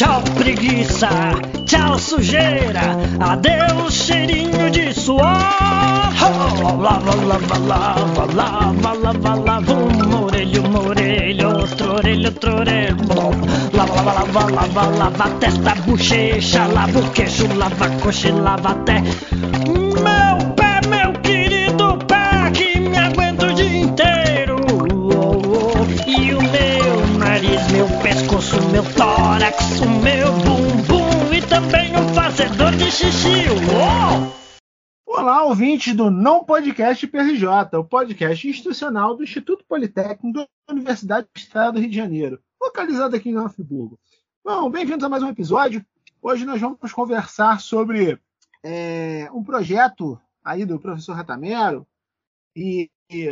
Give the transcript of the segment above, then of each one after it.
Tchau preguiça, tchau sujeira, adeus cheirinho de suor. Lava, lava, lava, lava, lava, lava, um orelho, um orelho, outro orelho, outro orelho. Lava, lava, lava, lava, lava, testa, bochecha, lava o queixo, lava a coxa e lava até meu tórax, o meu bumbum e também o fazedor de xixi. Oh! Olá, ouvintes do Não Podcast PRJ, o podcast institucional do Instituto Politécnico da Universidade do Estado do Rio de Janeiro, localizado aqui em Nova Friburgo. Bom, bem-vindos a mais um episódio. Hoje nós vamos conversar sobre é, um projeto aí do professor Ratamero e, e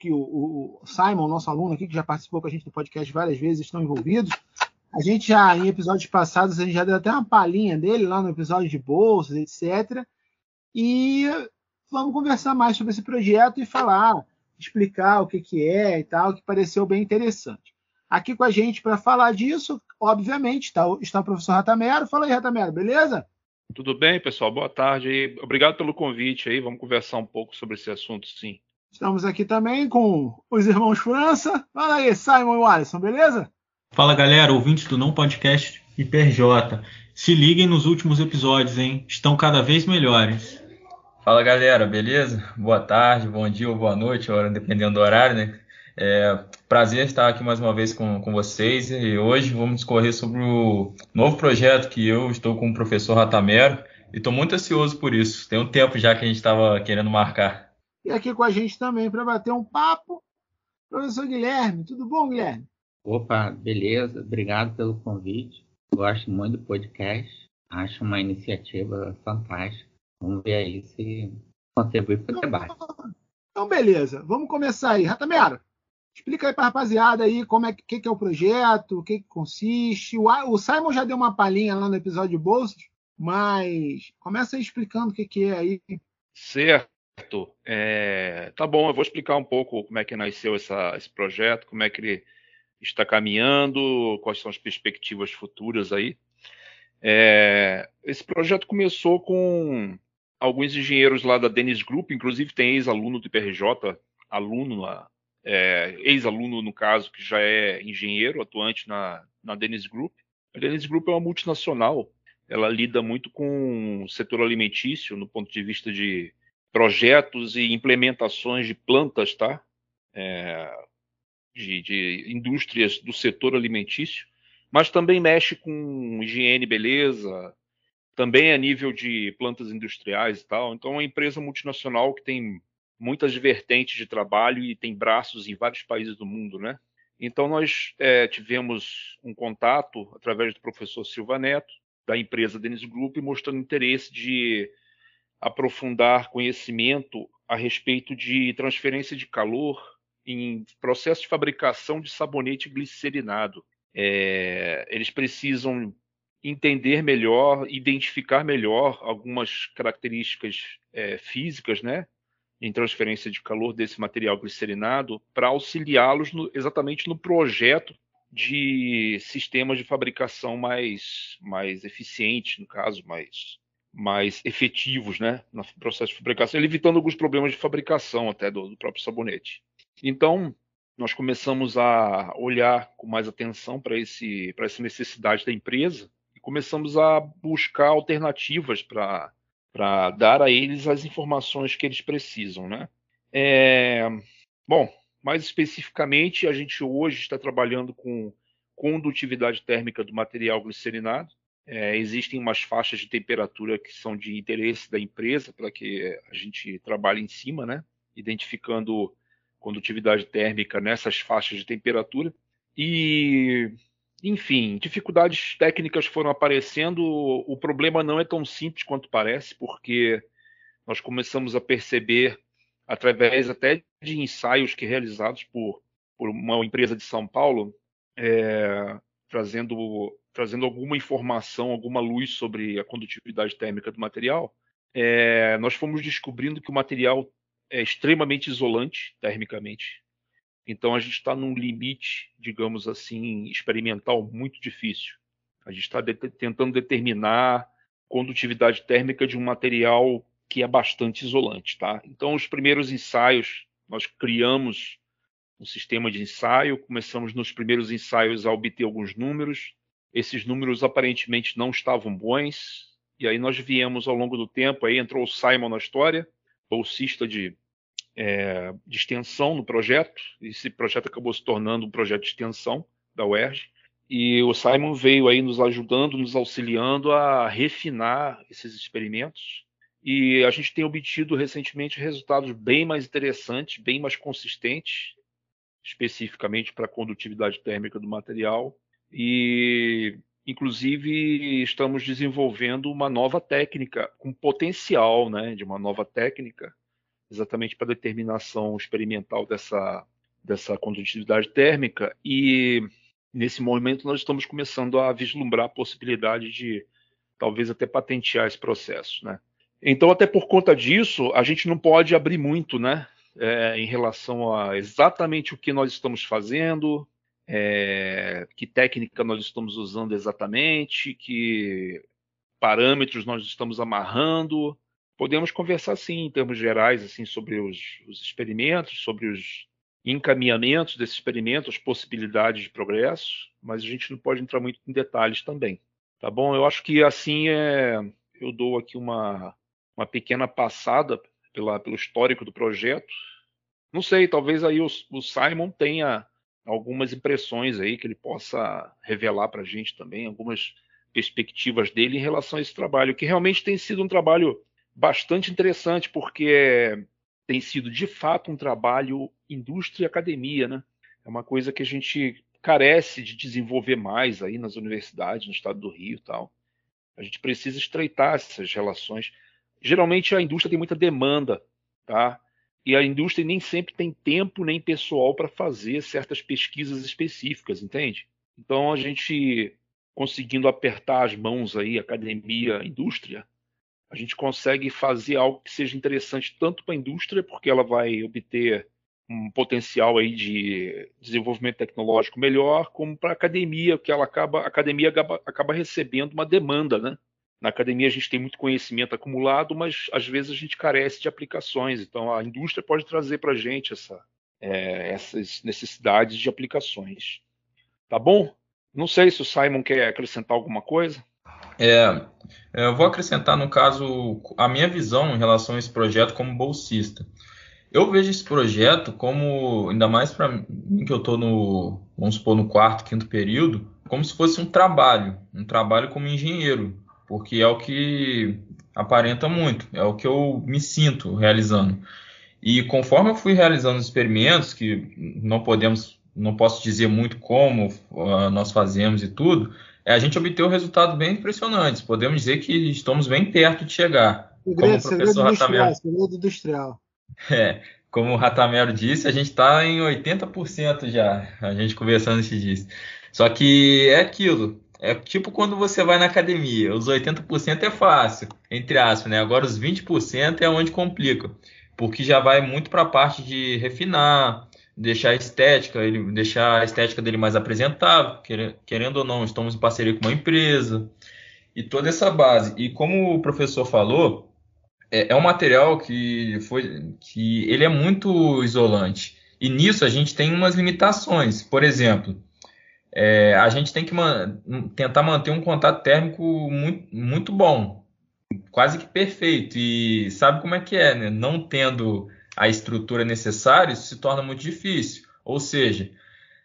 que o, o, Simon, nosso aluno aqui, que já participou com a gente do podcast várias vezes, estão envolvidos. A gente já, em episódios passados, a gente já deu até uma palhinha dele lá no episódio de bolsas, etc. E vamos conversar mais sobre esse projeto e falar, explicar o que, que é e tal, que pareceu bem interessante. Aqui com a gente para falar disso, obviamente, está, está o professor Ratamero. Fala aí, Ratamero, beleza? Tudo bem, pessoal? Boa tarde. Obrigado pelo convite aí. Vamos conversar um pouco sobre esse assunto, sim. Estamos aqui também com os irmãos França. Fala aí, Simon e Alisson, beleza? Fala, galera, ouvintes do Não Podcast IPRJ. Se liguem nos últimos episódios, hein? Estão cada vez melhores. Fala galera, beleza? Boa tarde, bom dia ou boa noite, hora, dependendo do horário, né? É, prazer estar aqui mais uma vez com, com vocês e hoje vamos discorrer sobre o novo projeto que eu estou com o professor Ratamero e estou muito ansioso por isso. Tem um tempo já que a gente estava querendo marcar. E aqui com a gente também para bater um papo, professor Guilherme. Tudo bom, Guilherme? Opa, beleza. Obrigado pelo convite. Gosto muito do podcast. Acho uma iniciativa fantástica. Vamos ver aí se contribui para o debate. Então, beleza. Vamos começar aí. Ratamero, explica aí para a rapaziada aí como é que, que é o projeto, o que, que consiste. O, o, Simon já deu uma palhinha lá no episódio de bolsas, mas começa aí explicando o que, que é aí. Certo. É, tá bom, eu vou explicar um pouco como é que nasceu essa, esse projeto, como é que ele está caminhando, quais são as perspectivas futuras aí. É, esse projeto começou com alguns engenheiros lá da Dennis Group, inclusive tem ex-aluno do IPRJ, aluno, é, ex-aluno no caso, que já é engenheiro, atuante na, na Dennis Group. A Dennis Group é uma multinacional, ela lida muito com o setor alimentício, no ponto de vista de projetos e implementações de plantas, tá? É, de, de indústrias do setor alimentício, mas também mexe com higiene, beleza, também a nível de plantas industriais e tal. Então, é uma empresa multinacional que tem muitas vertentes de trabalho e tem braços em vários países do mundo, né? Então, nós é, tivemos um contato através do professor Silva Neto, da empresa Denis Group, mostrando interesse de aprofundar conhecimento a respeito de transferência de calor em processo de fabricação de sabonete glicerinado. É, eles precisam entender melhor, identificar melhor algumas características é, físicas, né, em transferência de calor desse material glicerinado, para auxiliá-los exatamente no projeto de sistemas de fabricação mais, mais eficientes, no caso, mais, mais efetivos, né, no processo de fabricação, evitando alguns problemas de fabricação até do, do próprio sabonete. Então, nós começamos a olhar com mais atenção para essa necessidade da empresa começamos a buscar alternativas para dar a eles as informações que eles precisam. Né? É, bom, mais especificamente, a gente hoje está trabalhando com condutividade térmica do material glicerinado. É, existem umas faixas de temperatura que são de interesse da empresa para que a gente trabalhe em cima, né? identificando condutividade térmica nessas faixas de temperatura. E enfim, dificuldades técnicas foram aparecendo. O problema não é tão simples quanto parece, porque nós começamos a perceber, através até de ensaios que realizados por, por uma empresa de São Paulo, é, trazendo, trazendo alguma informação, alguma luz sobre a condutividade térmica do material, é, nós fomos descobrindo que o material é extremamente isolante termicamente. Então a gente está num limite, digamos assim, experimental muito difícil. A gente está de tentando determinar condutividade térmica de um material que é bastante isolante, tá? Então, os primeiros ensaios, nós criamos um sistema de ensaio, começamos nos primeiros ensaios a obter alguns números. Esses números aparentemente não estavam bons, e aí nós viemos ao longo do tempo, aí entrou o Simon na história, bolsista de, é, de extensão no projeto. Esse projeto acabou se tornando um projeto de extensão da UERJ. E o Simon veio aí nos ajudando, nos auxiliando a refinar esses experimentos. E a gente tem obtido recentemente resultados bem mais interessantes, bem mais consistentes, especificamente para a condutividade térmica do material. E, inclusive, estamos desenvolvendo uma nova técnica, com potencial né, de uma nova técnica, exatamente para determinação experimental dessa, dessa condutividade térmica. E nesse momento nós estamos começando a vislumbrar a possibilidade de talvez até patentear esse processo, né? Então, até por conta disso, a gente não pode abrir muito, né? É, em relação a exatamente o que nós estamos fazendo, é, que técnica nós estamos usando exatamente, que parâmetros nós estamos amarrando. Podemos conversar sim, em termos gerais, assim, sobre os, os experimentos, sobre os encaminhamentos desse experimento, as possibilidades de progresso, mas a gente não pode entrar muito em detalhes também. Tá bom? Eu acho que assim é, eu dou aqui uma, uma pequena passada pela, pelo histórico do projeto. Não sei, talvez aí o, o Simon tenha algumas impressões aí que ele possa revelar para a gente também, algumas perspectivas dele em relação a esse trabalho, que realmente tem sido um trabalho bastante interessante, porque tem sido de fato um trabalho indústria e academia, né? É uma coisa que a gente carece de desenvolver mais aí nas universidades, no estado do Rio e tal. A gente precisa estreitar essas relações. Geralmente a indústria tem muita demanda, tá? E a indústria nem sempre tem tempo nem pessoal para fazer certas pesquisas específicas, entende? Então a gente conseguindo apertar as mãos aí, academia, indústria, a gente consegue fazer algo que seja interessante tanto para a indústria, porque ela vai obter um potencial aí de desenvolvimento tecnológico melhor, como para a academia, que ela acaba, a academia acaba, acaba, recebendo uma demanda, né? Na academia a gente tem muito conhecimento acumulado, mas às vezes a gente carece de aplicações. Então a indústria pode trazer para a gente essa, é, essas necessidades de aplicações. Tá bom? Não sei se o Simon quer acrescentar alguma coisa. É, eu vou acrescentar, no caso, a minha visão em relação a esse projeto como bolsista. Eu vejo esse projeto como, ainda mais para mim que eu estou no, vamos supor, no quarto, quinto período, como se fosse um trabalho, um trabalho como engenheiro, porque é o que aparenta muito, é o que eu me sinto realizando. E conforme eu fui realizando os experimentos, que não podemos, não posso dizer muito como uh, nós fazemos e tudo, é, a gente obteve resultados bem impressionantes. Podemos dizer que estamos bem perto de chegar. Segredo, como o professor Ratamero, segredo industrial. É, como o Ratamero disse, a gente está em 80% já. A gente conversando esses dias. Só que é aquilo. É tipo quando você vai na academia. Os 80% é fácil, entre aspas, né? Agora os 20% é onde complica. Porque já vai muito para a parte de refinar, deixar a estética, ele deixar a estética dele mais apresentável, querendo ou não, estamos em parceria com uma empresa e toda essa base. E como o professor falou, é, é um material que foi que ele é muito isolante. E nisso a gente tem umas limitações. Por exemplo, é, a gente tem que man tentar manter um contato térmico muito, muito bom, quase que perfeito. E sabe como é que é, né? Não tendo a estrutura necessária, isso se torna muito difícil. Ou seja,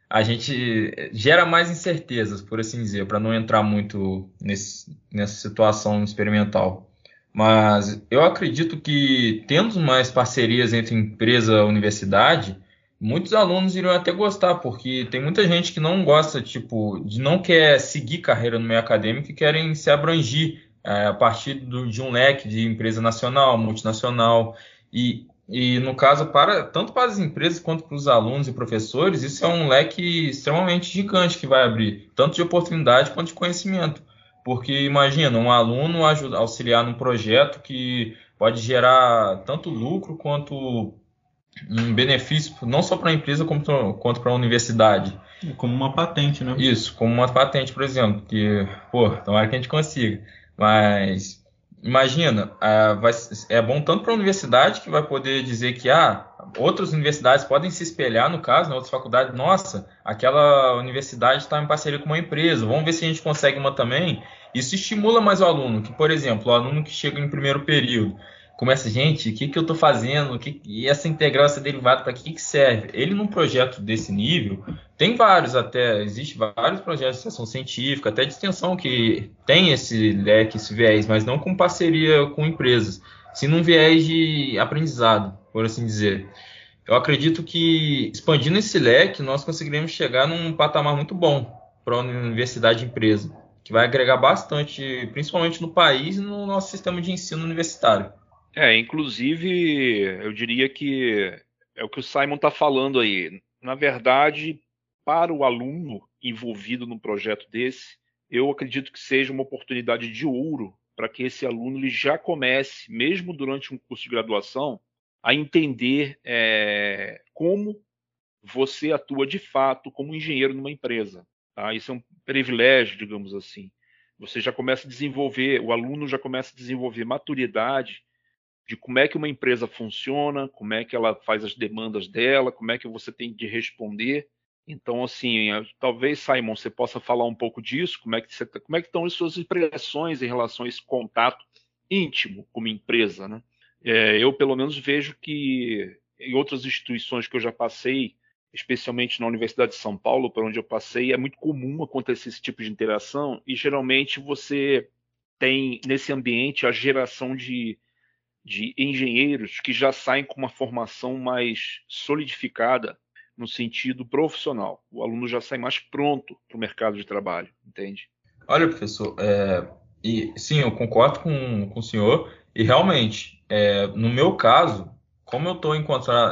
a gente gera mais incertezas, por assim dizer, para não entrar muito nesse, nessa situação experimental. Mas eu acredito que tendo mais parcerias entre empresa e universidade, muitos alunos iriam até gostar, porque tem muita gente que não gosta, tipo, de não quer seguir carreira no meio acadêmico e querem se abrangir é, a partir do, de um leque de empresa nacional, multinacional. E e no caso, para tanto para as empresas quanto para os alunos e professores, isso é um leque extremamente gigante que vai abrir, tanto de oportunidade quanto de conhecimento. Porque imagina, um aluno ajuda, auxiliar num projeto que pode gerar tanto lucro quanto um benefício, não só para a empresa quanto, quanto para a universidade. Como uma patente, né? Isso, como uma patente, por exemplo, que, pô, tomara que a gente consiga. Mas imagina, ah, vai, é bom tanto para a universidade que vai poder dizer que ah, outras universidades podem se espelhar, no caso, né, outras faculdades, nossa, aquela universidade está em parceria com uma empresa, vamos ver se a gente consegue uma também. Isso estimula mais o aluno, que, por exemplo, o aluno que chega em primeiro período, começa, gente, o que, que eu estou fazendo? Que, e essa integral, essa derivada, para que, que serve? Ele, num projeto desse nível, tem vários até, existe vários projetos de extensão científica, até de extensão que tem esse leque, esse viés, mas não com parceria com empresas, sim num viés de aprendizado, por assim dizer. Eu acredito que expandindo esse leque, nós conseguiremos chegar num patamar muito bom para a universidade empresa, que vai agregar bastante, principalmente no país e no nosso sistema de ensino universitário. É, inclusive, eu diria que é o que o Simon está falando aí. Na verdade, para o aluno envolvido num projeto desse, eu acredito que seja uma oportunidade de ouro para que esse aluno ele já comece, mesmo durante um curso de graduação, a entender é, como você atua de fato como engenheiro numa empresa. Tá? Isso é um privilégio, digamos assim. Você já começa a desenvolver, o aluno já começa a desenvolver maturidade de como é que uma empresa funciona, como é que ela faz as demandas dela, como é que você tem de responder. Então, assim, é, talvez, Simon, você possa falar um pouco disso, como é que, você, tá, como é que estão as suas impressões em relação a esse contato íntimo como empresa, né? É, eu, pelo menos, vejo que em outras instituições que eu já passei, especialmente na Universidade de São Paulo, por onde eu passei, é muito comum acontecer esse tipo de interação e geralmente você tem nesse ambiente a geração de de engenheiros que já saem com uma formação mais solidificada no sentido profissional. O aluno já sai mais pronto para o mercado de trabalho, entende? Olha, professor, é, e sim, eu concordo com, com o senhor, e realmente, é, no meu caso, como eu estou em,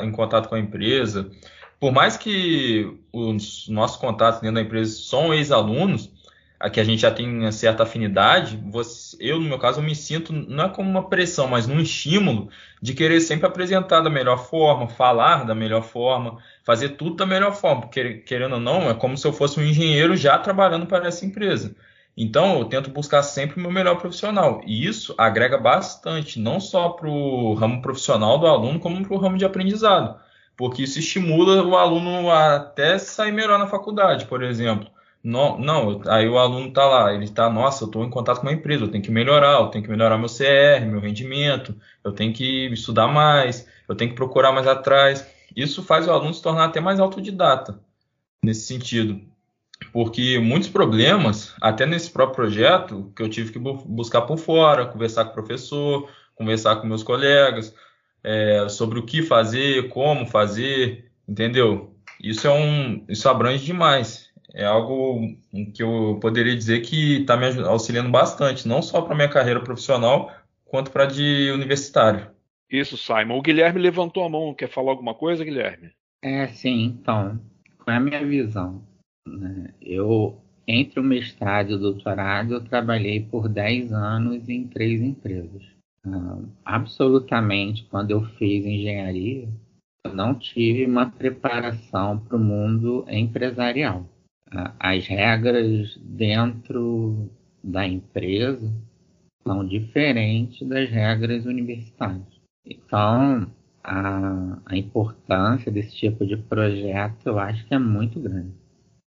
em contato com a empresa, por mais que os nossos contatos dentro da empresa são ex-alunos, a que a gente já tem uma certa afinidade, você, eu, no meu caso, eu me sinto, não é como uma pressão, mas num estímulo de querer sempre apresentar da melhor forma, falar da melhor forma, fazer tudo da melhor forma, porque, querendo ou não, é como se eu fosse um engenheiro já trabalhando para essa empresa. Então, eu tento buscar sempre o meu melhor profissional. E isso agrega bastante, não só para o ramo profissional do aluno, como para o ramo de aprendizado. Porque isso estimula o aluno a até sair melhor na faculdade, por exemplo. Não, não, aí o aluno está lá, ele está, nossa, eu estou em contato com uma empresa, eu tenho que melhorar, eu tenho que melhorar meu CR, meu rendimento, eu tenho que estudar mais, eu tenho que procurar mais atrás. Isso faz o aluno se tornar até mais autodidata nesse sentido. Porque muitos problemas, até nesse próprio projeto, que eu tive que buscar por fora, conversar com o professor, conversar com meus colegas, é, sobre o que fazer, como fazer, entendeu? Isso é um, isso abrange demais é algo que eu poderia dizer que está me auxiliando bastante, não só para minha carreira profissional, quanto para de universitário. Isso, Simon. O Guilherme levantou a mão. Quer falar alguma coisa, Guilherme? É, sim. Então, qual é a minha visão? Né? Eu, entre o mestrado e o doutorado, eu trabalhei por 10 anos em três empresas. Uh, absolutamente, quando eu fiz engenharia, eu não tive uma preparação para o mundo empresarial as regras dentro da empresa são diferentes das regras universitárias. Então, a, a importância desse tipo de projeto eu acho que é muito grande,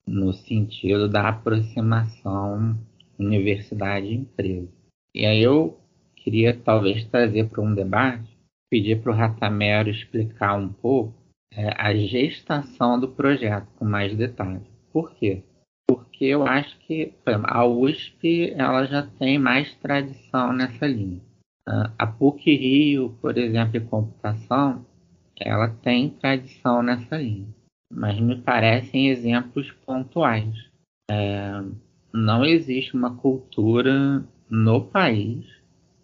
no sentido da aproximação universidade-empresa. E aí eu queria talvez trazer para um debate, pedir para o Ratamero explicar um pouco é, a gestação do projeto com mais detalhes. Por quê? Porque eu acho que a USP ela já tem mais tradição nessa linha. A PUC Rio, por exemplo, em computação, ela tem tradição nessa linha. Mas me parecem exemplos pontuais. É, não existe uma cultura no país,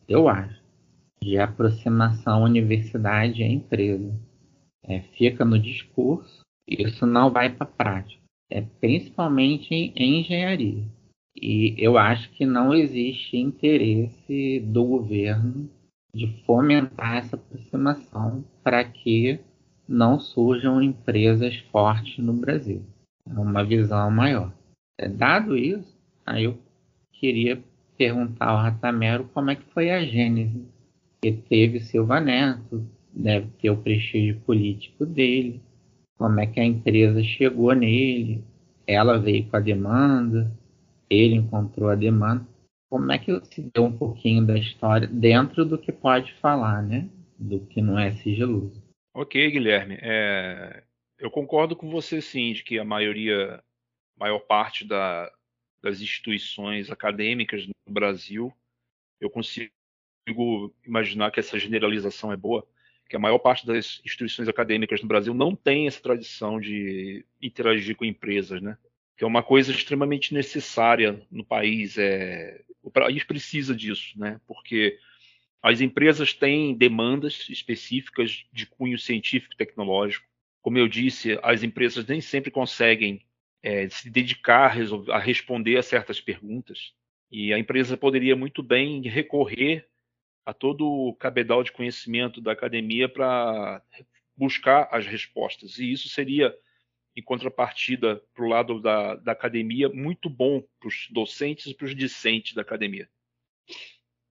eu acho, de aproximação universidade e empresa. É, fica no discurso, isso não vai para a prática é, principalmente em engenharia. E eu acho que não existe interesse do governo de fomentar essa aproximação para que não surjam empresas fortes no Brasil. uma visão maior. É, dado isso, aí eu queria perguntar ao Ratamero como é que foi a gênese. Que teve Silva Neto, deve ter o prestígio político dele, como é que a empresa chegou nele, ela veio com a demanda, ele encontrou a demanda. Como é que se deu um pouquinho da história dentro do que pode falar, né? Do que não é sigiloso. Ok, Guilherme. É, eu concordo com você sim, de que a maioria, maior parte da, das instituições acadêmicas no Brasil, eu consigo imaginar que essa generalização é boa, que a maior parte das instituições acadêmicas no Brasil não tem essa tradição de interagir com empresas, né? Que é uma coisa extremamente necessária no país. É, o país precisa disso, né? Porque as empresas têm demandas específicas de cunho científico e tecnológico. Como eu disse, as empresas nem sempre conseguem é, se dedicar a, a responder a certas perguntas. E a empresa poderia muito bem recorrer a todo o cabedal de conhecimento da academia para buscar as respostas. E isso seria, em contrapartida, para o lado da, da academia, muito bom para os docentes e para os discentes da academia.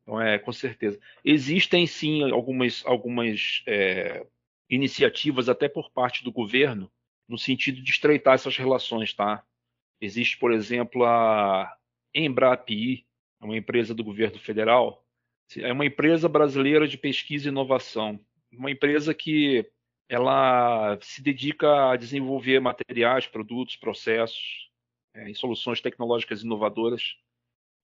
Então, é, com certeza. Existem, sim, algumas, algumas é, iniciativas, até por parte do governo, no sentido de estreitar essas relações, tá? Existe, por exemplo, a Embrapi, uma empresa do governo federal, é uma empresa brasileira de pesquisa e inovação, uma empresa que ela se dedica a desenvolver materiais, produtos, processos é, soluções tecnológicas inovadoras,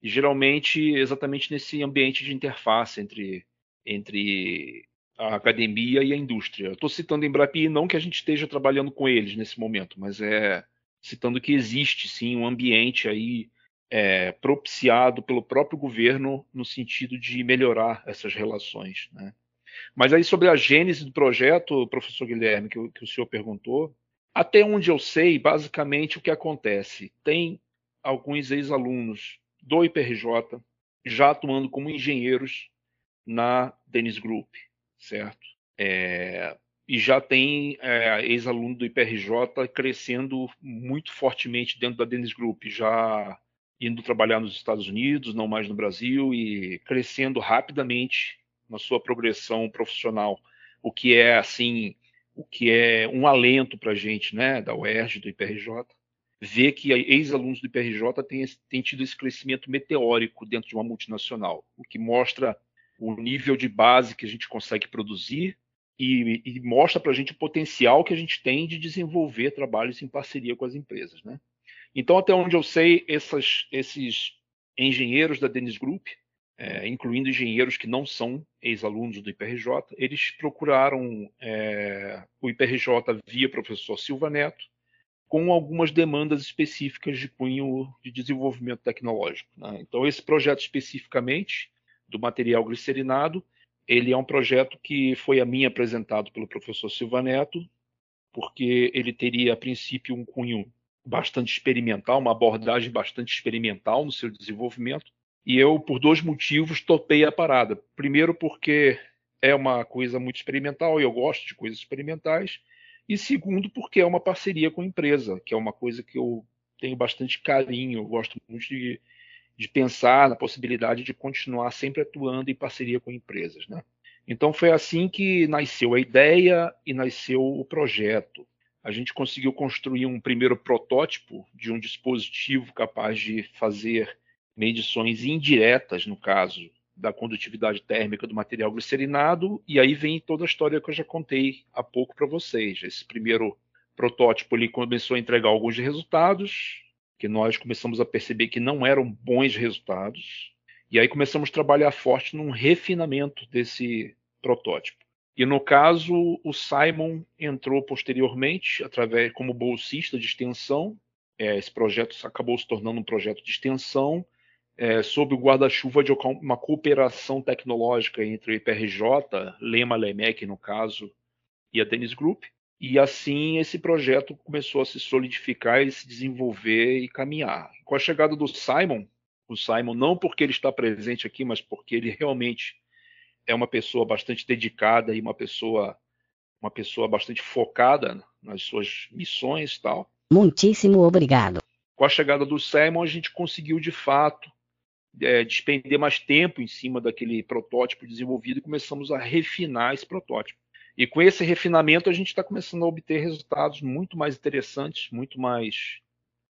e geralmente exatamente nesse ambiente de interface entre, entre a academia e a indústria. Estou citando Embrapi não que a gente esteja trabalhando com eles nesse momento, mas é citando que existe sim um ambiente aí é, propiciado pelo próprio governo no sentido de melhorar essas relações. Né? Mas aí sobre a gênese do projeto, professor Guilherme, que, que o senhor perguntou, até onde eu sei, basicamente o que acontece, tem alguns ex-alunos do IPRJ já atuando como engenheiros na Dennis Group, certo? É, e já tem é, ex-aluno do IPRJ crescendo muito fortemente dentro da Dennis Group, já indo trabalhar nos Estados Unidos, não mais no Brasil, e crescendo rapidamente na sua progressão profissional, o que é assim, o que é um alento para a gente, né, da UERJ, do IPRJ, ver que ex-alunos do IPRJ têm, têm tido esse crescimento meteórico dentro de uma multinacional, o que mostra o nível de base que a gente consegue produzir e, e mostra para a gente o potencial que a gente tem de desenvolver trabalhos em parceria com as empresas, né? Então, até onde eu sei, essas, esses engenheiros da Dennis Group, é, incluindo engenheiros que não são ex-alunos do IPRJ, eles procuraram é, o IPRJ via professor Silva Neto, com algumas demandas específicas de cunho de desenvolvimento tecnológico. Né? Então, esse projeto especificamente, do material glicerinado, ele é um projeto que foi a mim apresentado pelo professor Silva Neto, porque ele teria, a princípio, um cunho bastante experimental, uma abordagem bastante experimental no seu desenvolvimento. E eu, por dois motivos, topei a parada. Primeiro, porque é uma coisa muito experimental e eu gosto de coisas experimentais. E segundo, porque é uma parceria com a empresa, que é uma coisa que eu tenho bastante carinho, eu gosto muito de, de pensar na possibilidade de continuar sempre atuando em parceria com empresas. Né? Então foi assim que nasceu a ideia e nasceu o projeto a gente conseguiu construir um primeiro protótipo de um dispositivo capaz de fazer medições indiretas, no caso da condutividade térmica do material glicerinado, e aí vem toda a história que eu já contei há pouco para vocês. Esse primeiro protótipo ele começou a entregar alguns resultados, que nós começamos a perceber que não eram bons resultados, e aí começamos a trabalhar forte num refinamento desse protótipo. E no caso, o Simon entrou posteriormente, através como bolsista de extensão. É, esse projeto acabou se tornando um projeto de extensão, é, sob o guarda-chuva de uma cooperação tecnológica entre o IPRJ, Lema Lemec, no caso, e a Dennis Group. E assim esse projeto começou a se solidificar e se desenvolver e caminhar. Com a chegada do Simon, o Simon não porque ele está presente aqui, mas porque ele realmente é uma pessoa bastante dedicada e uma pessoa uma pessoa bastante focada nas suas missões e tal. Muitíssimo obrigado. Com a chegada do Simon, a gente conseguiu de fato é, despender mais tempo em cima daquele protótipo desenvolvido e começamos a refinar esse protótipo. E com esse refinamento, a gente está começando a obter resultados muito mais interessantes, muito mais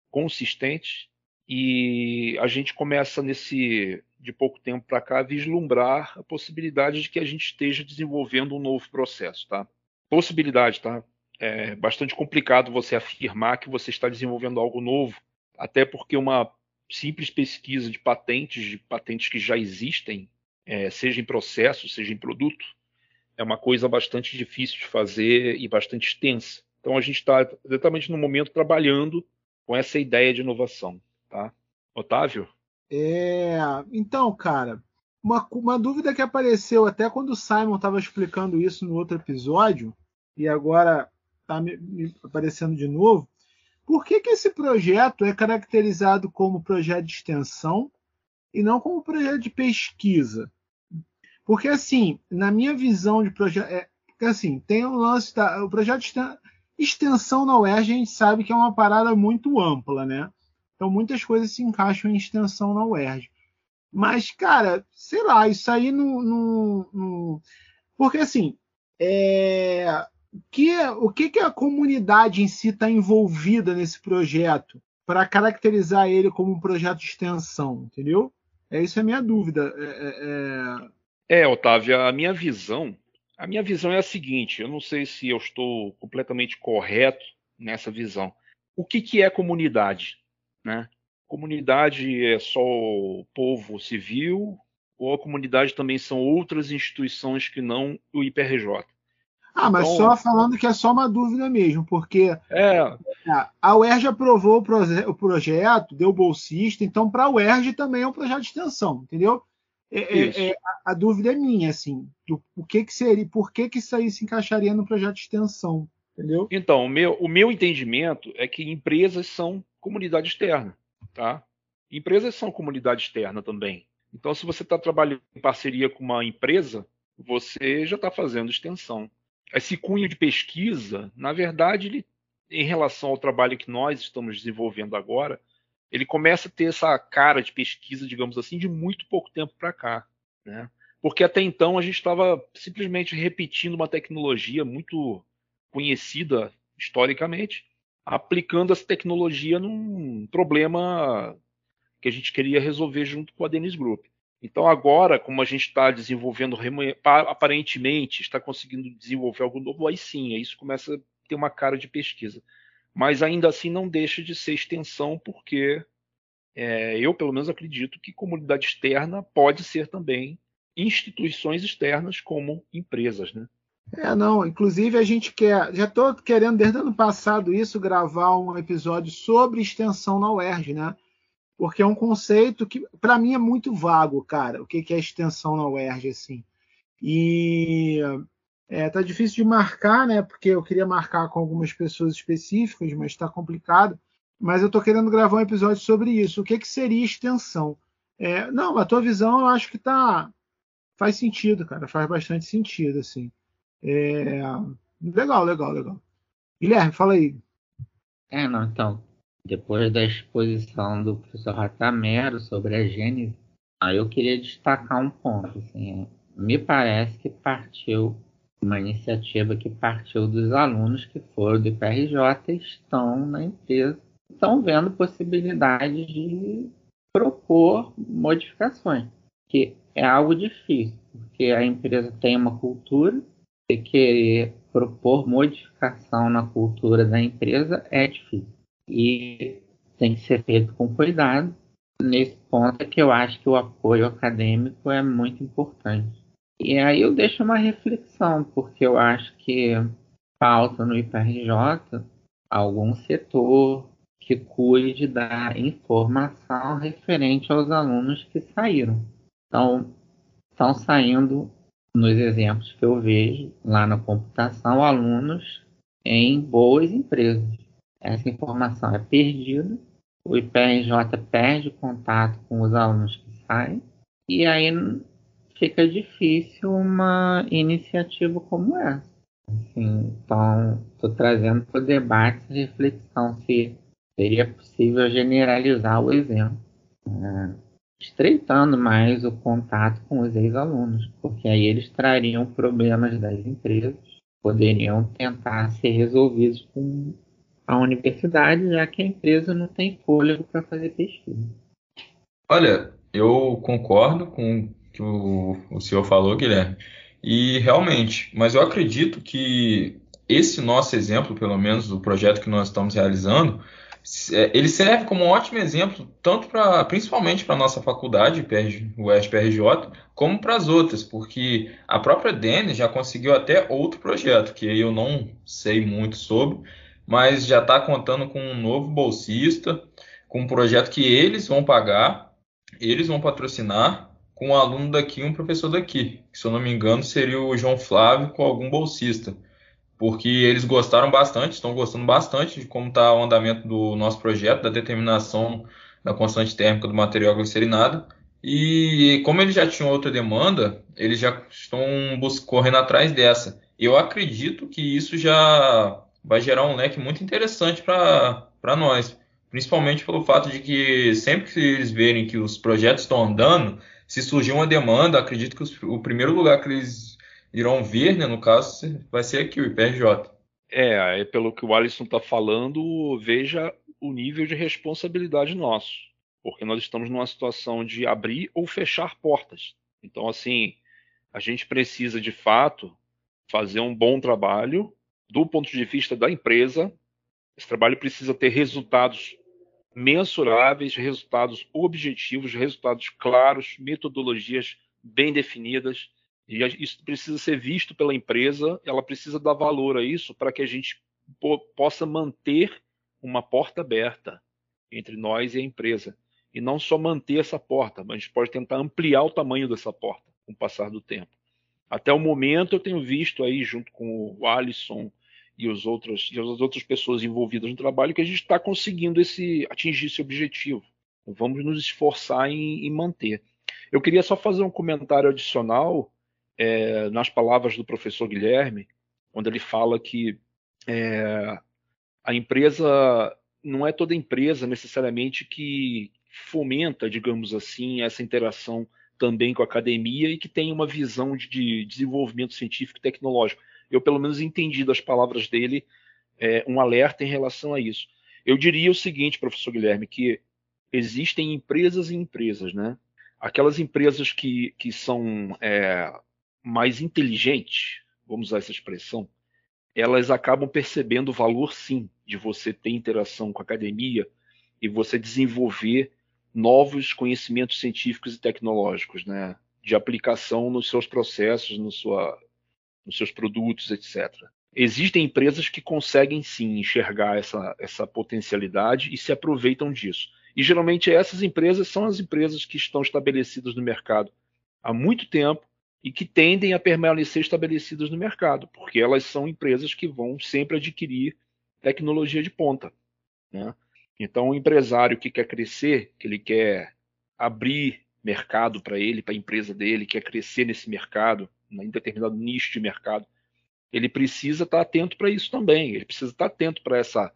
consistentes. E a gente começa nesse de pouco tempo para cá vislumbrar a possibilidade de que a gente esteja desenvolvendo um novo processo, tá? Possibilidade, tá? É bastante complicado você afirmar que você está desenvolvendo algo novo, até porque uma simples pesquisa de patentes, de patentes que já existem, é, seja em processo, seja em produto, é uma coisa bastante difícil de fazer e bastante extensa. Então a gente está exatamente no momento trabalhando com essa ideia de inovação, tá? Otávio? É, então, cara, uma, uma dúvida que apareceu até quando o Simon estava explicando isso no outro episódio, e agora está me, me aparecendo de novo. Por que, que esse projeto é caracterizado como projeto de extensão e não como projeto de pesquisa? Porque, assim, na minha visão de projeto. É, assim, tem o um lance da. O projeto de extensão na UERJ, a gente sabe que é uma parada muito ampla, né? Então, muitas coisas se encaixam em extensão na UERJ. Mas, cara, sei lá, isso aí não. não... Porque, assim, é... o, que, o que, que a comunidade em si está envolvida nesse projeto para caracterizar ele como um projeto de extensão, entendeu? É isso é a minha dúvida. É, é, é... É, Otávio, a minha visão, a minha visão é a seguinte, eu não sei se eu estou completamente correto nessa visão. O que, que é comunidade? Né? Comunidade é só o povo civil ou a comunidade também são outras instituições que não o IPRJ? Ah, mas então, só falando que é só uma dúvida mesmo, porque é, a UERJ aprovou o, proje o projeto, deu bolsista, então para a UERJ também é um projeto de extensão, entendeu? É, é, é, a, a, dúvida é minha, assim, do o que que seria, por que que isso aí se encaixaria no projeto de extensão, entendeu? Então, o meu, o meu entendimento é que empresas são comunidade externa, tá? Empresas são comunidade externa também. Então, se você está trabalhando em parceria com uma empresa, você já está fazendo extensão. Esse cunho de pesquisa, na verdade, ele, em relação ao trabalho que nós estamos desenvolvendo agora, ele começa a ter essa cara de pesquisa, digamos assim, de muito pouco tempo para cá, né? Porque até então a gente estava simplesmente repetindo uma tecnologia muito conhecida historicamente, aplicando essa tecnologia num problema que a gente queria resolver junto com a Dennis Group. Então agora, como a gente está desenvolvendo aparentemente, está conseguindo desenvolver algo novo, aí sim, aí isso começa a ter uma cara de pesquisa mas ainda assim não deixa de ser extensão, porque é, eu, pelo menos, acredito que comunidade externa pode ser também instituições externas como empresas, né? É, não. Inclusive, a gente quer. Já estou querendo, desde o ano passado, isso, gravar um episódio sobre extensão na UERJ, né? Porque é um conceito que, para mim, é muito vago, cara. O que é extensão na UERJ, assim. E é, tá difícil de marcar, né? Porque eu queria marcar com algumas pessoas específicas, mas está complicado. Mas eu estou querendo gravar um episódio sobre isso. O que, que seria extensão? É, não, a tua visão eu acho que tá faz sentido, cara. Faz bastante sentido, assim. É, legal, legal, legal. Guilherme, fala aí. É, não, então. Depois da exposição do professor Ratamero sobre a gênese, aí eu queria destacar um ponto. Assim, é, me parece que partiu uma iniciativa que partiu dos alunos que foram do IPRJ estão na empresa, estão vendo possibilidades de propor modificações, que é algo difícil, porque a empresa tem uma cultura e querer propor modificação na cultura da empresa é difícil. E tem que ser feito com cuidado. Nesse ponto é que eu acho que o apoio acadêmico é muito importante. E aí eu deixo uma reflexão, porque eu acho que falta no IPRJ algum setor que cuide da informação referente aos alunos que saíram. Então, estão saindo, nos exemplos que eu vejo lá na computação, alunos em boas empresas. Essa informação é perdida, o IPRJ perde contato com os alunos que saem, e aí fica difícil uma iniciativa como essa. Assim, então, estou trazendo para o debate a reflexão se seria possível generalizar o exemplo, né? Estreitando mais o contato com os ex-alunos, porque aí eles trariam problemas das empresas, poderiam tentar ser resolvidos com a universidade, já que a empresa não tem fôlego para fazer pesquisa. Olha, eu concordo com o que o, o senhor falou, Guilherme. E realmente, mas eu acredito que esse nosso exemplo, pelo menos do projeto que nós estamos realizando, ele serve como um ótimo exemplo, tanto para, principalmente para a nossa faculdade, o USPRJ, como para as outras, porque a própria Dene já conseguiu até outro projeto, que eu não sei muito sobre, mas já está contando com um novo bolsista, com um projeto que eles vão pagar, eles vão patrocinar, com um aluno daqui e um professor daqui. Que, se eu não me engano, seria o João Flávio com algum bolsista. Porque eles gostaram bastante, estão gostando bastante de como está o andamento do nosso projeto, da determinação da constante térmica do material glicerinado. E como eles já tinham outra demanda, eles já estão correndo atrás dessa. Eu acredito que isso já vai gerar um leque muito interessante para nós. Principalmente pelo fato de que sempre que eles verem que os projetos estão andando, se surgir uma demanda, acredito que os, o primeiro lugar que eles irão ver, né, no caso, vai ser aqui, o IPRJ. É, pelo que o Alisson está falando, veja o nível de responsabilidade nosso, porque nós estamos numa situação de abrir ou fechar portas. Então, assim, a gente precisa de fato fazer um bom trabalho do ponto de vista da empresa. Esse trabalho precisa ter resultados mensuráveis, resultados objetivos, resultados claros, metodologias bem definidas. E isso precisa ser visto pela empresa, ela precisa dar valor a isso para que a gente possa manter uma porta aberta entre nós e a empresa. E não só manter essa porta, mas a gente pode tentar ampliar o tamanho dessa porta com o passar do tempo. Até o momento eu tenho visto aí, junto com o Alisson e, os outros, e as outras pessoas envolvidas no trabalho que a gente está conseguindo esse, atingir esse objetivo. Vamos nos esforçar em, em manter. Eu queria só fazer um comentário adicional é, nas palavras do professor Guilherme, onde ele fala que é, a empresa não é toda empresa necessariamente que fomenta, digamos assim, essa interação também com a academia e que tem uma visão de, de desenvolvimento científico e tecnológico eu pelo menos entendi das palavras dele é, um alerta em relação a isso. Eu diria o seguinte, professor Guilherme, que existem empresas e empresas, né? Aquelas empresas que, que são é, mais inteligentes, vamos usar essa expressão, elas acabam percebendo o valor, sim, de você ter interação com a academia e você desenvolver novos conhecimentos científicos e tecnológicos, né? De aplicação nos seus processos, no sua, nos seus produtos, etc. Existem empresas que conseguem sim enxergar essa, essa potencialidade e se aproveitam disso. E geralmente essas empresas são as empresas que estão estabelecidas no mercado há muito tempo e que tendem a permanecer estabelecidas no mercado, porque elas são empresas que vão sempre adquirir tecnologia de ponta. Né? Então, o empresário que quer crescer, que ele quer abrir mercado para ele, para a empresa dele, quer crescer nesse mercado, em determinado nicho de mercado, ele precisa estar atento para isso também. Ele precisa estar atento para essa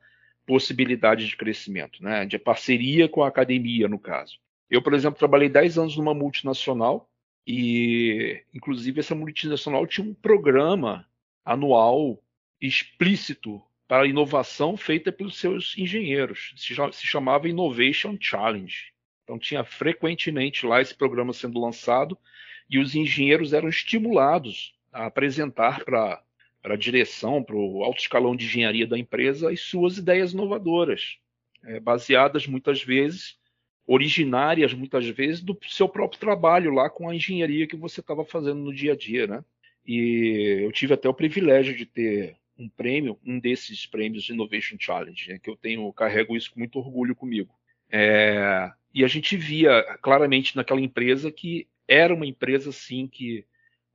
possibilidade de crescimento, né? de parceria com a academia, no caso. Eu, por exemplo, trabalhei 10 anos numa multinacional e, inclusive, essa multinacional tinha um programa anual explícito para inovação feita pelos seus engenheiros. Se chamava Innovation Challenge. Então, tinha frequentemente lá esse programa sendo lançado e os engenheiros eram estimulados a apresentar para a direção, para o alto escalão de engenharia da empresa, as suas ideias inovadoras, é, baseadas muitas vezes, originárias muitas vezes, do seu próprio trabalho lá com a engenharia que você estava fazendo no dia a dia. Né? E eu tive até o privilégio de ter um prêmio, um desses prêmios Innovation Challenge, né, que eu tenho, carrego isso com muito orgulho comigo. É, e a gente via claramente naquela empresa que era uma empresa sim que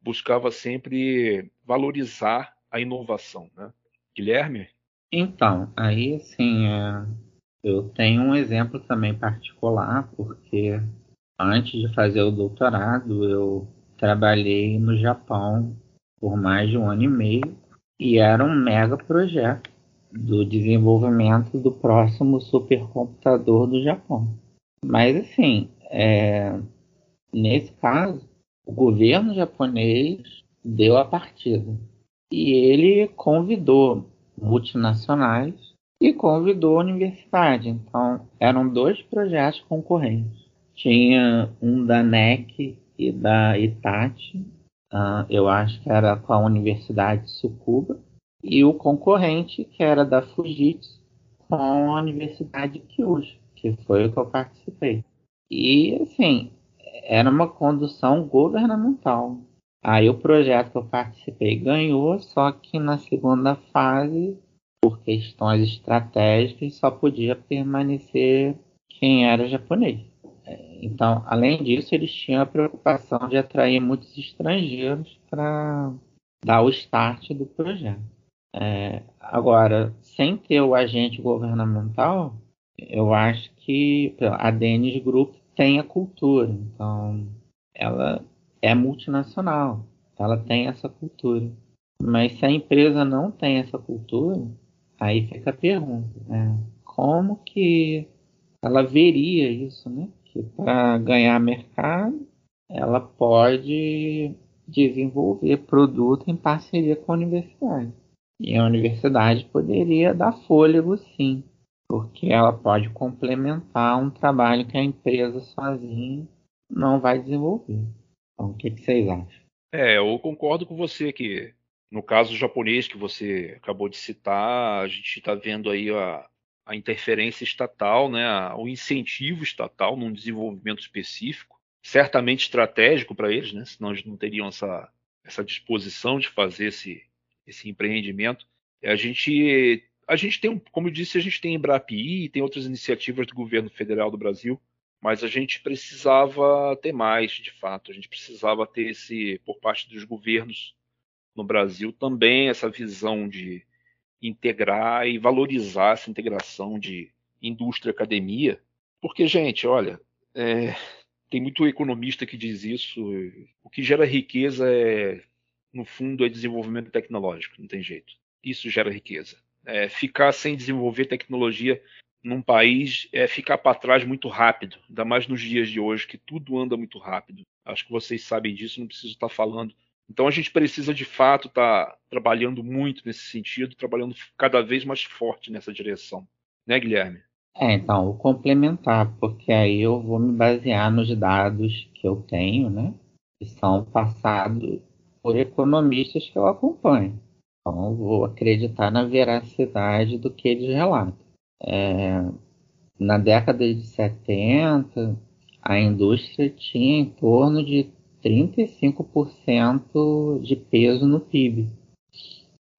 buscava sempre valorizar a inovação, né? Guilherme? Então, aí sim, é, eu tenho um exemplo também particular, porque antes de fazer o doutorado, eu trabalhei no Japão por mais de um ano e meio E era um mega projeto do desenvolvimento do próximo supercomputador do Japão. Mas assim, é, nesse caso, o governo japonês deu a partida. E ele convidou multinacionais e convidou a universidade. Então, eram dois projetos concorrentes. Tinha um da NEC e da Itachi, uh, eu acho que era com a Universidade de Tsukuba, e o concorrente, que era da Fujitsu, com a Universidade de Kyushu, que foi o que eu participei. E, assim, era uma condução governamental. Aí o projeto que eu participei ganhou, só que na segunda fase, por questões estratégicas, só podia permanecer quem era japonês. Então, além disso, eles tinham a preocupação de atrair muitos estrangeiros para dar o start do projeto. É, agora, sem ter o agente governamental, eu acho que a Denis Group tem a cultura. Então, ela é multinacional, ela tem essa cultura. Mas se a empresa não tem essa cultura, aí fica a pergunta, né? Como que ela veria isso, né? Que para ganhar mercado, ela pode desenvolver produto em parceria com a universidade. E a universidade poderia dar fôlego, sim, porque ela pode complementar um trabalho que a empresa sozinha não vai desenvolver. Então, o que, que vocês acham? É, eu concordo com você que no caso japonês que você acabou de citar, a gente está vendo aí a, a interferência estatal, né, o incentivo estatal num desenvolvimento específico, certamente estratégico para eles, né, senão eles não teriam essa, essa disposição de fazer esse, esse empreendimento. A gente, a gente tem, como eu disse, a gente tem Embrapi e tem outras iniciativas do governo federal do Brasil, mas a gente precisava ter mais, de fato. A gente precisava ter esse, por parte dos governos no Brasil, também essa visão de integrar e valorizar essa integração de indústria-academia. Porque, gente, olha, é, tem muito economista que diz isso. O que gera riqueza é, no fundo, é desenvolvimento tecnológico, não tem jeito. Isso gera riqueza. É, ficar sem desenvolver tecnologia num país é ficar para trás muito rápido, ainda mais nos dias de hoje, que tudo anda muito rápido. Acho que vocês sabem disso, não preciso estar falando então a gente precisa de fato estar tá trabalhando muito nesse sentido, trabalhando cada vez mais forte nessa direção, né, Guilherme? É, então, vou complementar, porque aí eu vou me basear nos dados que eu tenho, né? Que são passados por economistas que eu acompanho. Então, eu vou acreditar na veracidade do que eles relatam. É, na década de 70, a indústria tinha em torno de 35% de peso no PIB.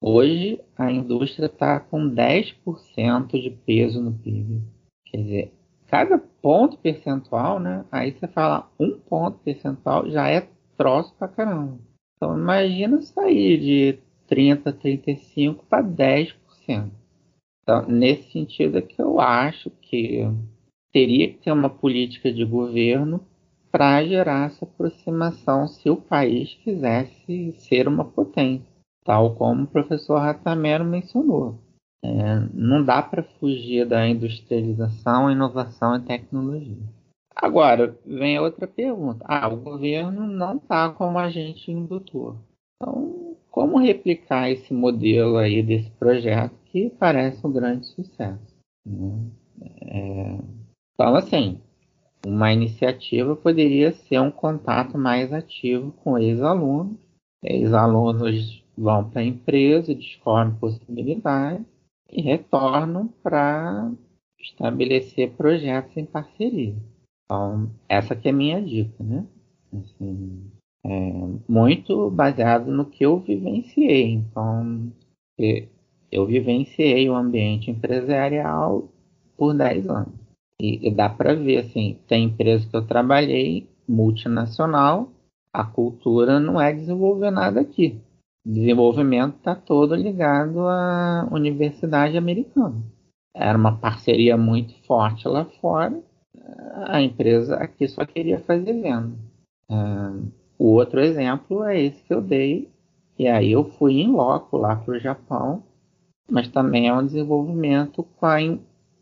Hoje a indústria está com 10% de peso no PIB. Quer dizer, cada ponto percentual, né? Aí você fala um ponto percentual já é troço pra caramba. Então imagina sair de 30, 35 para 10%. Então, nesse sentido é que eu acho que teria que ter uma política de governo para gerar essa aproximação se o país quisesse ser uma potência, tal como o professor Ratamero mencionou. É, não dá para fugir da industrialização, inovação e tecnologia. Agora, vem outra pergunta. Ah, o governo não está como agente indutor. Então, como replicar esse modelo aí desse projeto que parece um grande sucesso? Né? É, então, assim, uma iniciativa poderia ser um contato mais ativo com ex-alunos. Ex-alunos vão para a empresa, descobrem possibilidades e retornam para estabelecer projetos em parceria. Então, essa que é a minha dica, né? Assim, é muito baseado no que eu vivenciei. Então, eu vivenciei o ambiente empresarial por 10 anos. E, e dá para ver, assim, tem empresa que eu trabalhei, multinacional, a cultura não é desenvolver nada aqui. Desenvolvimento está todo ligado à universidade americana. Era uma parceria muito forte lá fora. A empresa aqui só queria fazer venda. Uh, o outro exemplo é esse que eu dei, E aí eu fui em loco lá para o Japão, mas também é um desenvolvimento com a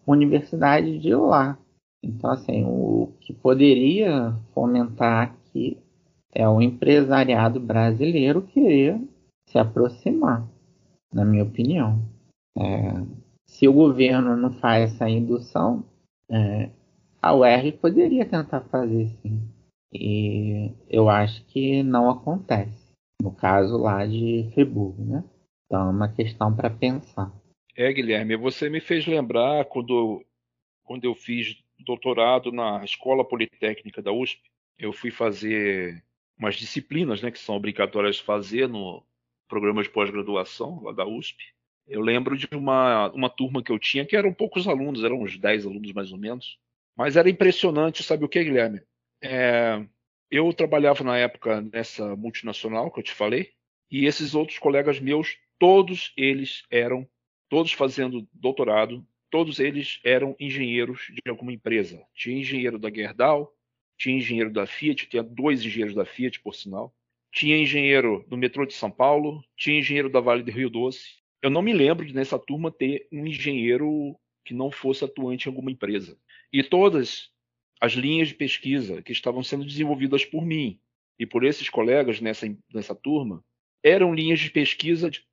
universidade de lá. Então, assim, o que poderia fomentar aqui é o empresariado brasileiro querer se aproximar, na minha opinião. É, se o governo não faz essa indução, é, a UR poderia tentar fazer sim. E eu acho que não acontece. No caso lá de Friburgo, né? Então é uma questão para pensar. É, Guilherme, você me fez lembrar quando, quando eu fiz doutorado na Escola Politécnica da USP, eu fui fazer umas disciplinas né, que são obrigatórias de fazer no programa de pós-graduação lá da USP. Eu lembro de uma, uma turma que eu tinha, que eram poucos alunos, eram uns 10 alunos mais ou menos, mas era impressionante, sabe o que, Guilherme? É, eu trabalhava na época nessa multinacional que eu te falei, e esses outros colegas meus, todos eles eram, todos fazendo doutorado, todos eles eram engenheiros de alguma empresa. Tinha engenheiro da Gerdau, tinha engenheiro da Fiat, tinha dois engenheiros da Fiat, por sinal. Tinha engenheiro do metrô de São Paulo, tinha engenheiro da Vale do Rio Doce. Eu não me lembro de nessa turma ter um engenheiro que não fosse atuante em alguma empresa. E todas as linhas de pesquisa que estavam sendo desenvolvidas por mim e por esses colegas nessa, nessa turma eram linhas de pesquisa de,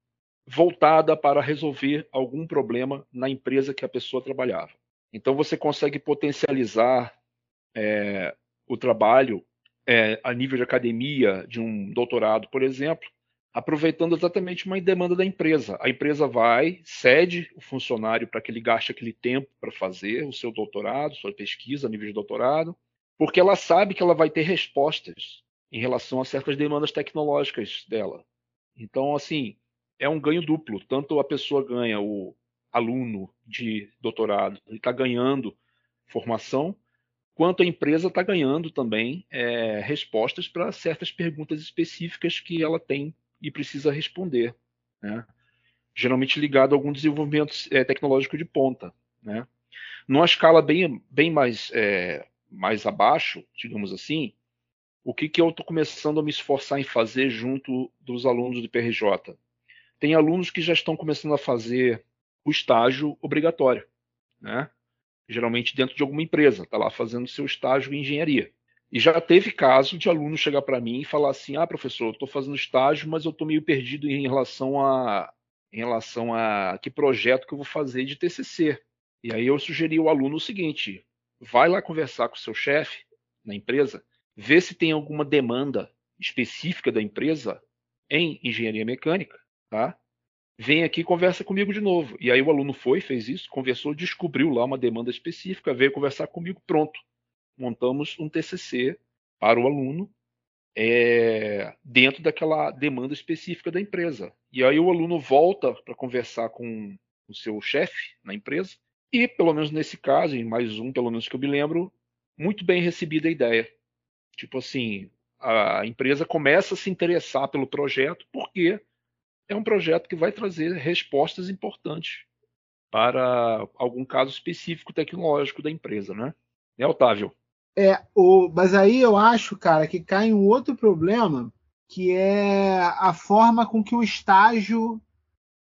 voltada para resolver algum problema na empresa que a pessoa trabalhava. Então você consegue potencializar é, o trabalho é, a nível de academia de um doutorado, por exemplo, aproveitando exatamente uma demanda da empresa. A empresa vai, cede o funcionário para que ele gaste aquele tempo para fazer o seu doutorado, sua pesquisa a nível de doutorado, porque ela sabe que ela vai ter respostas em relação a certas demandas tecnológicas dela. Então, assim, é um ganho duplo. Tanto a pessoa ganha, o aluno de doutorado, ele está ganhando formação, quanto a empresa está ganhando também é, respostas para certas perguntas específicas que ela tem e precisa responder, né? geralmente ligado a algum desenvolvimento é, tecnológico de ponta. Né? Numa escala bem, bem mais, é, mais abaixo, digamos assim, o que, que eu estou começando a me esforçar em fazer junto dos alunos do PRJ? Tem alunos que já estão começando a fazer o estágio obrigatório, né? geralmente dentro de alguma empresa, está lá fazendo seu estágio em engenharia. E já teve caso de aluno chegar para mim e falar assim: ah, professor, eu estou fazendo estágio, mas eu estou meio perdido em relação a em relação a que projeto que eu vou fazer de TCC. E aí eu sugeri ao aluno o seguinte: vai lá conversar com o seu chefe na empresa, vê se tem alguma demanda específica da empresa em engenharia mecânica, tá? Vem aqui e conversa comigo de novo. E aí o aluno foi, fez isso, conversou, descobriu lá uma demanda específica, veio conversar comigo, pronto montamos um TCC para o aluno é, dentro daquela demanda específica da empresa. E aí o aluno volta para conversar com o seu chefe na empresa e, pelo menos nesse caso, em mais um, pelo menos que eu me lembro, muito bem recebida a ideia. Tipo assim, a empresa começa a se interessar pelo projeto porque é um projeto que vai trazer respostas importantes para algum caso específico tecnológico da empresa, né? Né, Otávio? É, o, mas aí eu acho, cara, que cai um outro problema, que é a forma com que o estágio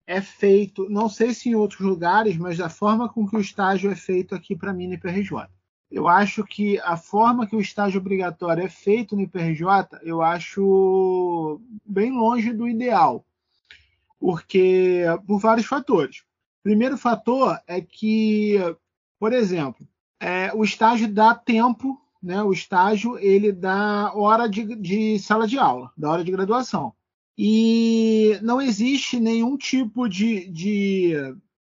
é feito. Não sei se em outros lugares, mas a forma com que o estágio é feito aqui para mim no IPRJ. Eu acho que a forma que o estágio obrigatório é feito no IPRJ, eu acho bem longe do ideal. Porque, por vários fatores. Primeiro fator é que, por exemplo, é, o estágio dá tempo, né? O estágio ele dá hora de, de sala de aula, da hora de graduação. E não existe nenhum tipo de, de,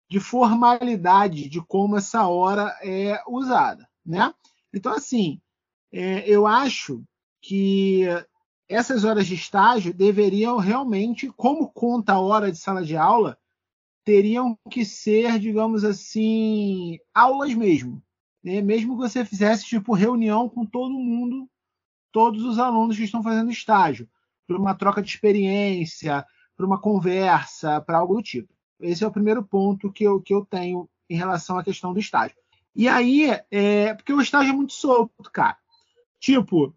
de formalidade de como essa hora é usada, né? Então, assim, é, eu acho que essas horas de estágio deveriam realmente, como conta a hora de sala de aula, teriam que ser, digamos assim, aulas mesmo né? mesmo que você fizesse tipo reunião com todo mundo, todos os alunos que estão fazendo estágio, para uma troca de experiência, para uma conversa, para algo do tipo. Esse é o primeiro ponto que eu, que eu tenho em relação à questão do estágio. E aí, é, porque o estágio é muito solto, cara. Tipo,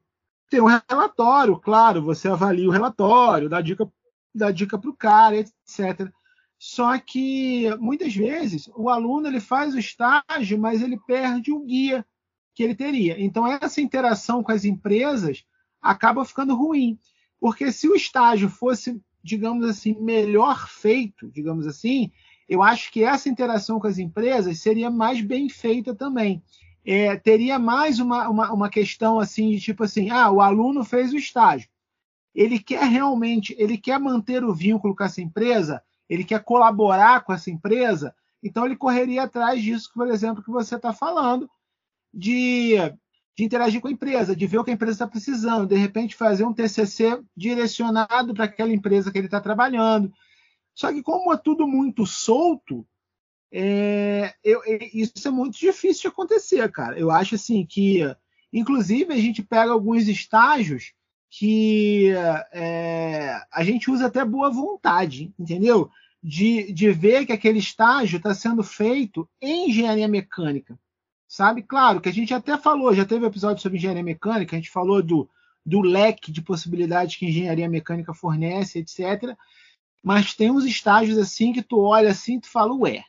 tem um relatório, claro, você avalia o relatório, dá dica dá dica para o cara, etc. Só que muitas vezes o aluno ele faz o estágio, mas ele perde o guia que ele teria. Então essa interação com as empresas acaba ficando ruim, porque se o estágio fosse, digamos assim, melhor feito, digamos assim, eu acho que essa interação com as empresas seria mais bem feita também. É, teria mais uma, uma, uma questão assim de tipo assim, ah, o aluno fez o estágio, ele quer realmente, ele quer manter o vínculo com essa empresa, ele quer colaborar com essa empresa, então ele correria atrás disso, por exemplo, que você está falando, de, de, interagir com a empresa, de ver o que a empresa está precisando, de repente fazer um TCC direcionado para aquela empresa que ele está trabalhando. Só que como é tudo muito solto, é, eu, isso é muito difícil de acontecer, cara. Eu acho assim que, inclusive, a gente pega alguns estágios que é, a gente usa até boa vontade, entendeu? De, de ver que aquele estágio está sendo feito em engenharia mecânica, sabe? Claro que a gente até falou, já teve episódio sobre engenharia mecânica, a gente falou do, do leque de possibilidades que engenharia mecânica fornece, etc. Mas tem uns estágios assim que tu olha assim e tu fala, ué,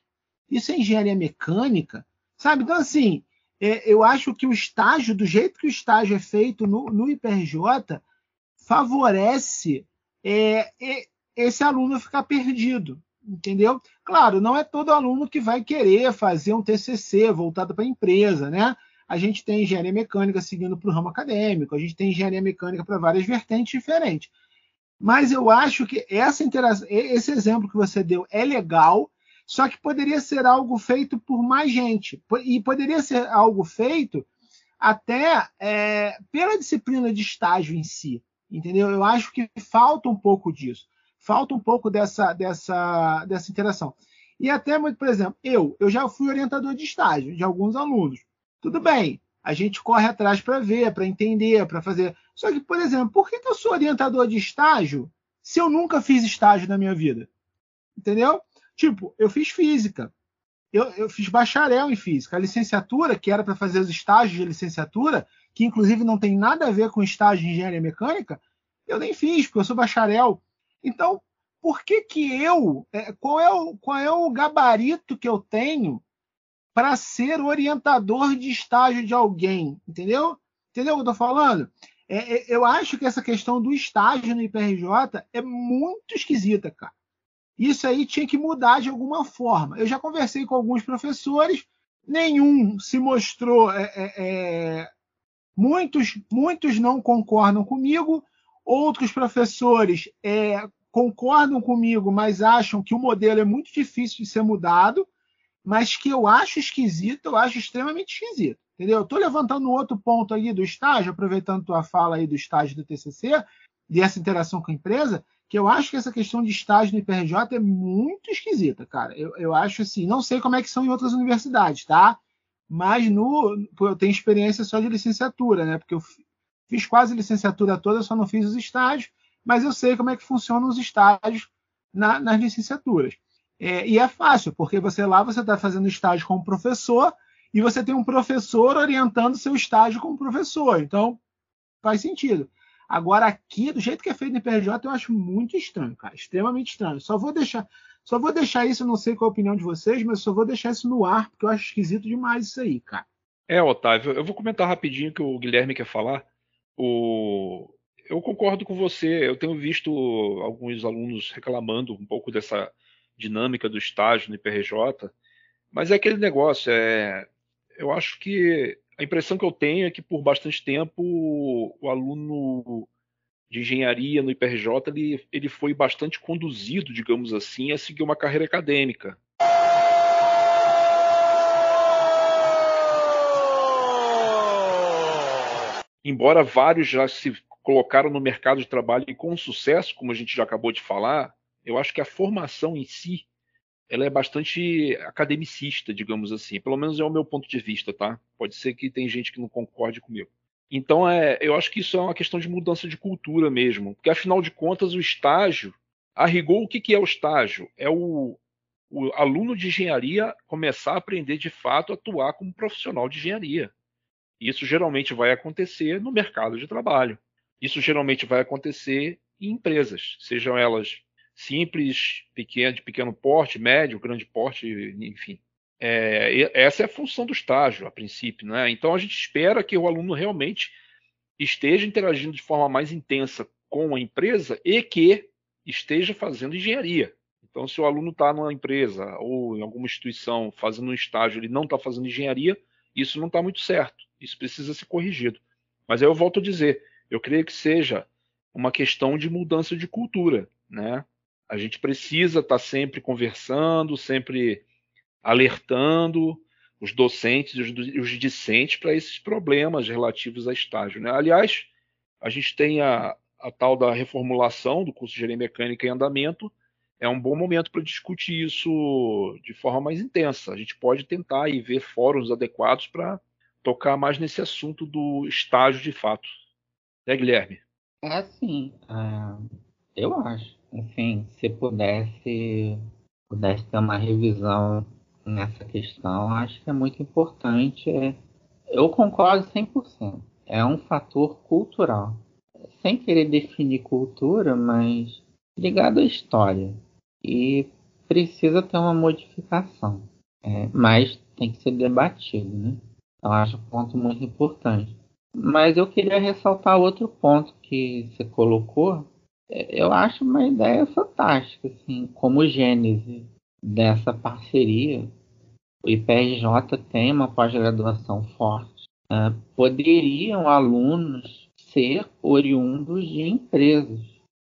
isso é engenharia mecânica, sabe? Então, assim, é, eu acho que o estágio, do jeito que o estágio é feito no, no IPRJ, favorece é, é, esse aluno ficar perdido, entendeu? Claro, não é todo aluno que vai querer fazer um TCC voltado para a empresa, né? A gente tem engenharia mecânica seguindo para o ramo acadêmico, a gente tem engenharia mecânica para várias vertentes diferentes. Mas eu acho que essa esse exemplo que você deu é legal, só que poderia ser algo feito por mais gente. E poderia ser algo feito até é, pela disciplina de estágio em si entendeu? Eu acho que falta um pouco disso, falta um pouco dessa, dessa, dessa interação. E até, por exemplo, eu, eu já fui orientador de estágio de alguns alunos. Tudo bem, a gente corre atrás para ver, para entender, para fazer. Só que, por exemplo, por que, que eu sou orientador de estágio se eu nunca fiz estágio na minha vida? Entendeu? Tipo, eu fiz física, eu, eu, fiz bacharel em física. A licenciatura, que era para fazer os estágios de licenciatura, que inclusive não tem nada a ver com estágio de engenharia mecânica, eu nem fiz, porque eu sou bacharel. Então, por que que eu, é, qual é o, qual é o gabarito que eu tenho para ser orientador de estágio de alguém, entendeu? Entendeu o que eu estou falando? É, é, eu acho que essa questão do estágio no IPRJ é muito esquisita, cara. Isso aí tinha que mudar de alguma forma. Eu já conversei com alguns professores, nenhum se mostrou é, é, é Muitos, muitos não concordam comigo, outros professores é, concordam comigo, mas acham que o modelo é muito difícil de ser mudado, mas que eu acho esquisito, eu acho extremamente esquisito. Entendeu? Estou levantando outro ponto aí do estágio, aproveitando tua fala aí do estágio do TCC, dessa interação com a empresa, que eu acho que essa questão de estágio no IPRJ é muito esquisita, cara. Eu, eu acho assim, não sei como é que são em outras universidades, tá? mas no, eu tenho experiência só de licenciatura, né? Porque eu fiz quase licenciatura toda, só não fiz os estágios, mas eu sei como é que funcionam os estágios na, nas licenciaturas. É, e é fácil, porque você lá você está fazendo estágio como professor e você tem um professor orientando seu estágio como professor. Então, faz sentido. Agora, aqui, do jeito que é feito no IPRJ, eu acho muito estranho, cara. Extremamente estranho. Só vou deixar. Só vou deixar isso, não sei qual a opinião de vocês, mas só vou deixar isso no ar, porque eu acho esquisito demais isso aí, cara. É, Otávio, eu vou comentar rapidinho que o Guilherme quer falar. O... Eu concordo com você, eu tenho visto alguns alunos reclamando um pouco dessa dinâmica do estágio no IPRJ, mas é aquele negócio, é... eu acho que a impressão que eu tenho é que por bastante tempo o aluno de engenharia no IPRJ, ele, ele foi bastante conduzido, digamos assim, a seguir uma carreira acadêmica. Embora vários já se colocaram no mercado de trabalho e com sucesso, como a gente já acabou de falar, eu acho que a formação em si ela é bastante academicista, digamos assim. Pelo menos é o meu ponto de vista, tá? Pode ser que tem gente que não concorde comigo. Então, é, eu acho que isso é uma questão de mudança de cultura mesmo. Porque, afinal de contas, o estágio, a rigor, o que, que é o estágio? É o, o aluno de engenharia começar a aprender de fato a atuar como profissional de engenharia. Isso geralmente vai acontecer no mercado de trabalho. Isso geralmente vai acontecer em empresas, sejam elas simples, pequeno, de pequeno porte, médio, grande porte, enfim. É, essa é a função do estágio, a princípio. Né? Então a gente espera que o aluno realmente esteja interagindo de forma mais intensa com a empresa e que esteja fazendo engenharia. Então, se o aluno está numa empresa ou em alguma instituição fazendo um estágio, ele não está fazendo engenharia, isso não está muito certo. Isso precisa ser corrigido. Mas aí eu volto a dizer, eu creio que seja uma questão de mudança de cultura, né? A gente precisa estar tá sempre conversando, sempre alertando os docentes e os, discentes para esses problemas relativos a estágio. Né? Aliás, a gente tem a, a tal da reformulação do curso de Engenharia Mecânica em andamento, é um bom momento para discutir isso de forma mais intensa. A gente pode tentar e ver fóruns adequados para tocar mais nesse assunto do estágio de fato. Né, Guilherme? É assim, eu acho. Assim, se pudesse, pudesse ter uma revisão nessa questão, acho que é muito importante. É, eu concordo 100%. É um fator cultural. Sem querer definir cultura, mas ligado à história. E precisa ter uma modificação. É, mas tem que ser debatido, né? Eu acho um ponto muito importante. Mas eu queria ressaltar outro ponto que você colocou. Eu acho uma ideia fantástica, assim, como gênese dessa parceria o IPRJ tem uma pós-graduação forte. Né? Poderiam alunos ser oriundos de empresas,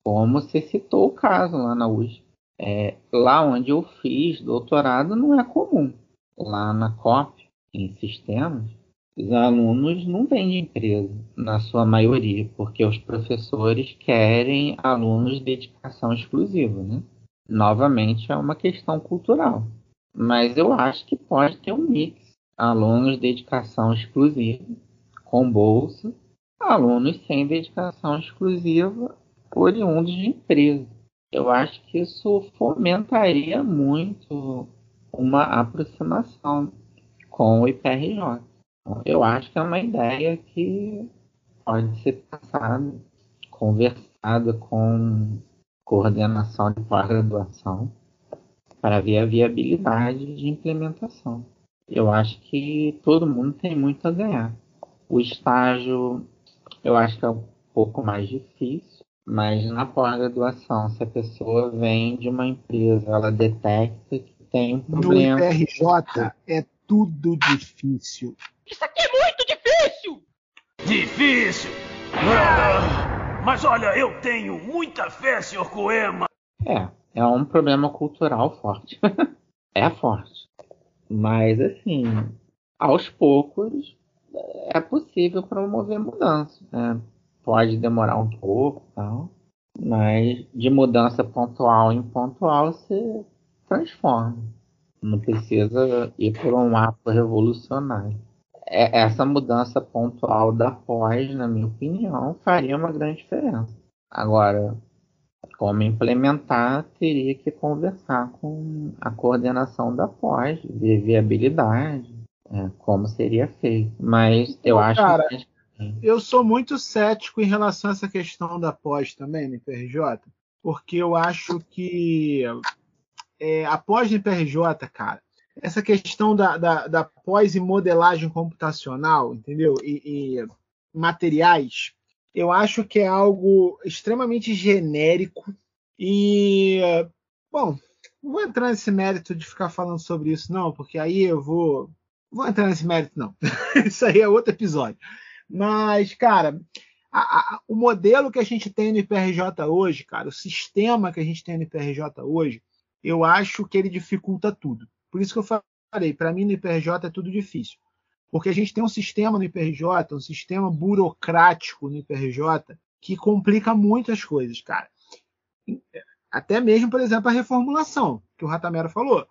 como você citou o caso lá na USP. É, lá onde eu fiz doutorado não é comum. Lá na COP, em sistemas, os alunos não vêm de empresa, na sua maioria, porque os professores querem alunos de dedicação exclusiva. Né? Novamente, é uma questão cultural. Mas eu acho que pode ter um mix. Alunos de dedicação exclusiva, com bolsa, alunos sem dedicação exclusiva, oriundos de empresa. Eu acho que isso fomentaria muito uma aproximação com o IPRJ. Eu acho que é uma ideia que pode ser passada, conversada com coordenação de pós-graduação para ver a viabilidade de implementação. Eu acho que todo mundo tem muito a ganhar. O estágio, eu acho que é um pouco mais difícil, mas na pós-graduação, se a pessoa vem de uma empresa, ela detecta que tem um problema. No IPRJ é tudo difícil. Isso aqui é muito difícil! Difícil! Ah, mas olha, eu tenho muita fé, Sr. Coema. É, é um problema cultural forte. é forte. Mas, assim, aos poucos é possível promover mudança. Né? Pode demorar um pouco tal, mas de mudança pontual em pontual se transforma. Não precisa ir por um ato revolucionário. É, essa mudança pontual da pós, na minha opinião, faria uma grande diferença. Agora, como implementar, teria que conversar com a coordenação da pós, ver viabilidade, é, como seria feito. Mas eu acho cara, que. Eu sou muito cético em relação a essa questão da pós também no IPRJ, porque eu acho que é, a pós no IPRJ, cara, essa questão da, da, da pós e modelagem computacional, entendeu? E, e materiais, eu acho que é algo extremamente genérico e, bom, não vou entrar nesse mérito de ficar falando sobre isso, não, porque aí eu vou. Vou entrar nesse mérito, não. isso aí é outro episódio. Mas, cara, a, a, o modelo que a gente tem no IPRJ hoje, cara, o sistema que a gente tem no IPRJ hoje, eu acho que ele dificulta tudo. Por isso que eu falei, para mim no IPRJ é tudo difícil. Porque a gente tem um sistema no IPRJ, um sistema burocrático no IPRJ, que complica muitas coisas, cara. Até mesmo, por exemplo, a reformulação, que o Ratamero falou.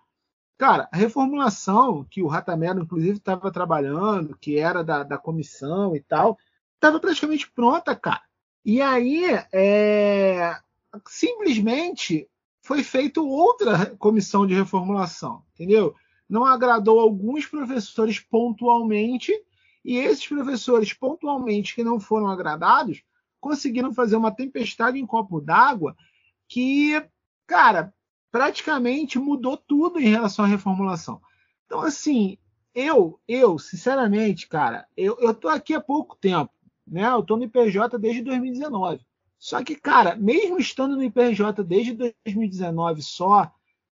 Cara, a reformulação, que o Ratamero, inclusive, estava trabalhando, que era da, da comissão e tal, estava praticamente pronta, cara. E aí, é, simplesmente foi feita outra comissão de reformulação, entendeu? não agradou alguns professores pontualmente, e esses professores pontualmente que não foram agradados conseguiram fazer uma tempestade em copo d'água que, cara, praticamente mudou tudo em relação à reformulação. Então, assim, eu, eu, sinceramente, cara, eu, eu tô aqui há pouco tempo, né? Eu tô no IPJ desde 2019. Só que, cara, mesmo estando no IPJ desde 2019 só,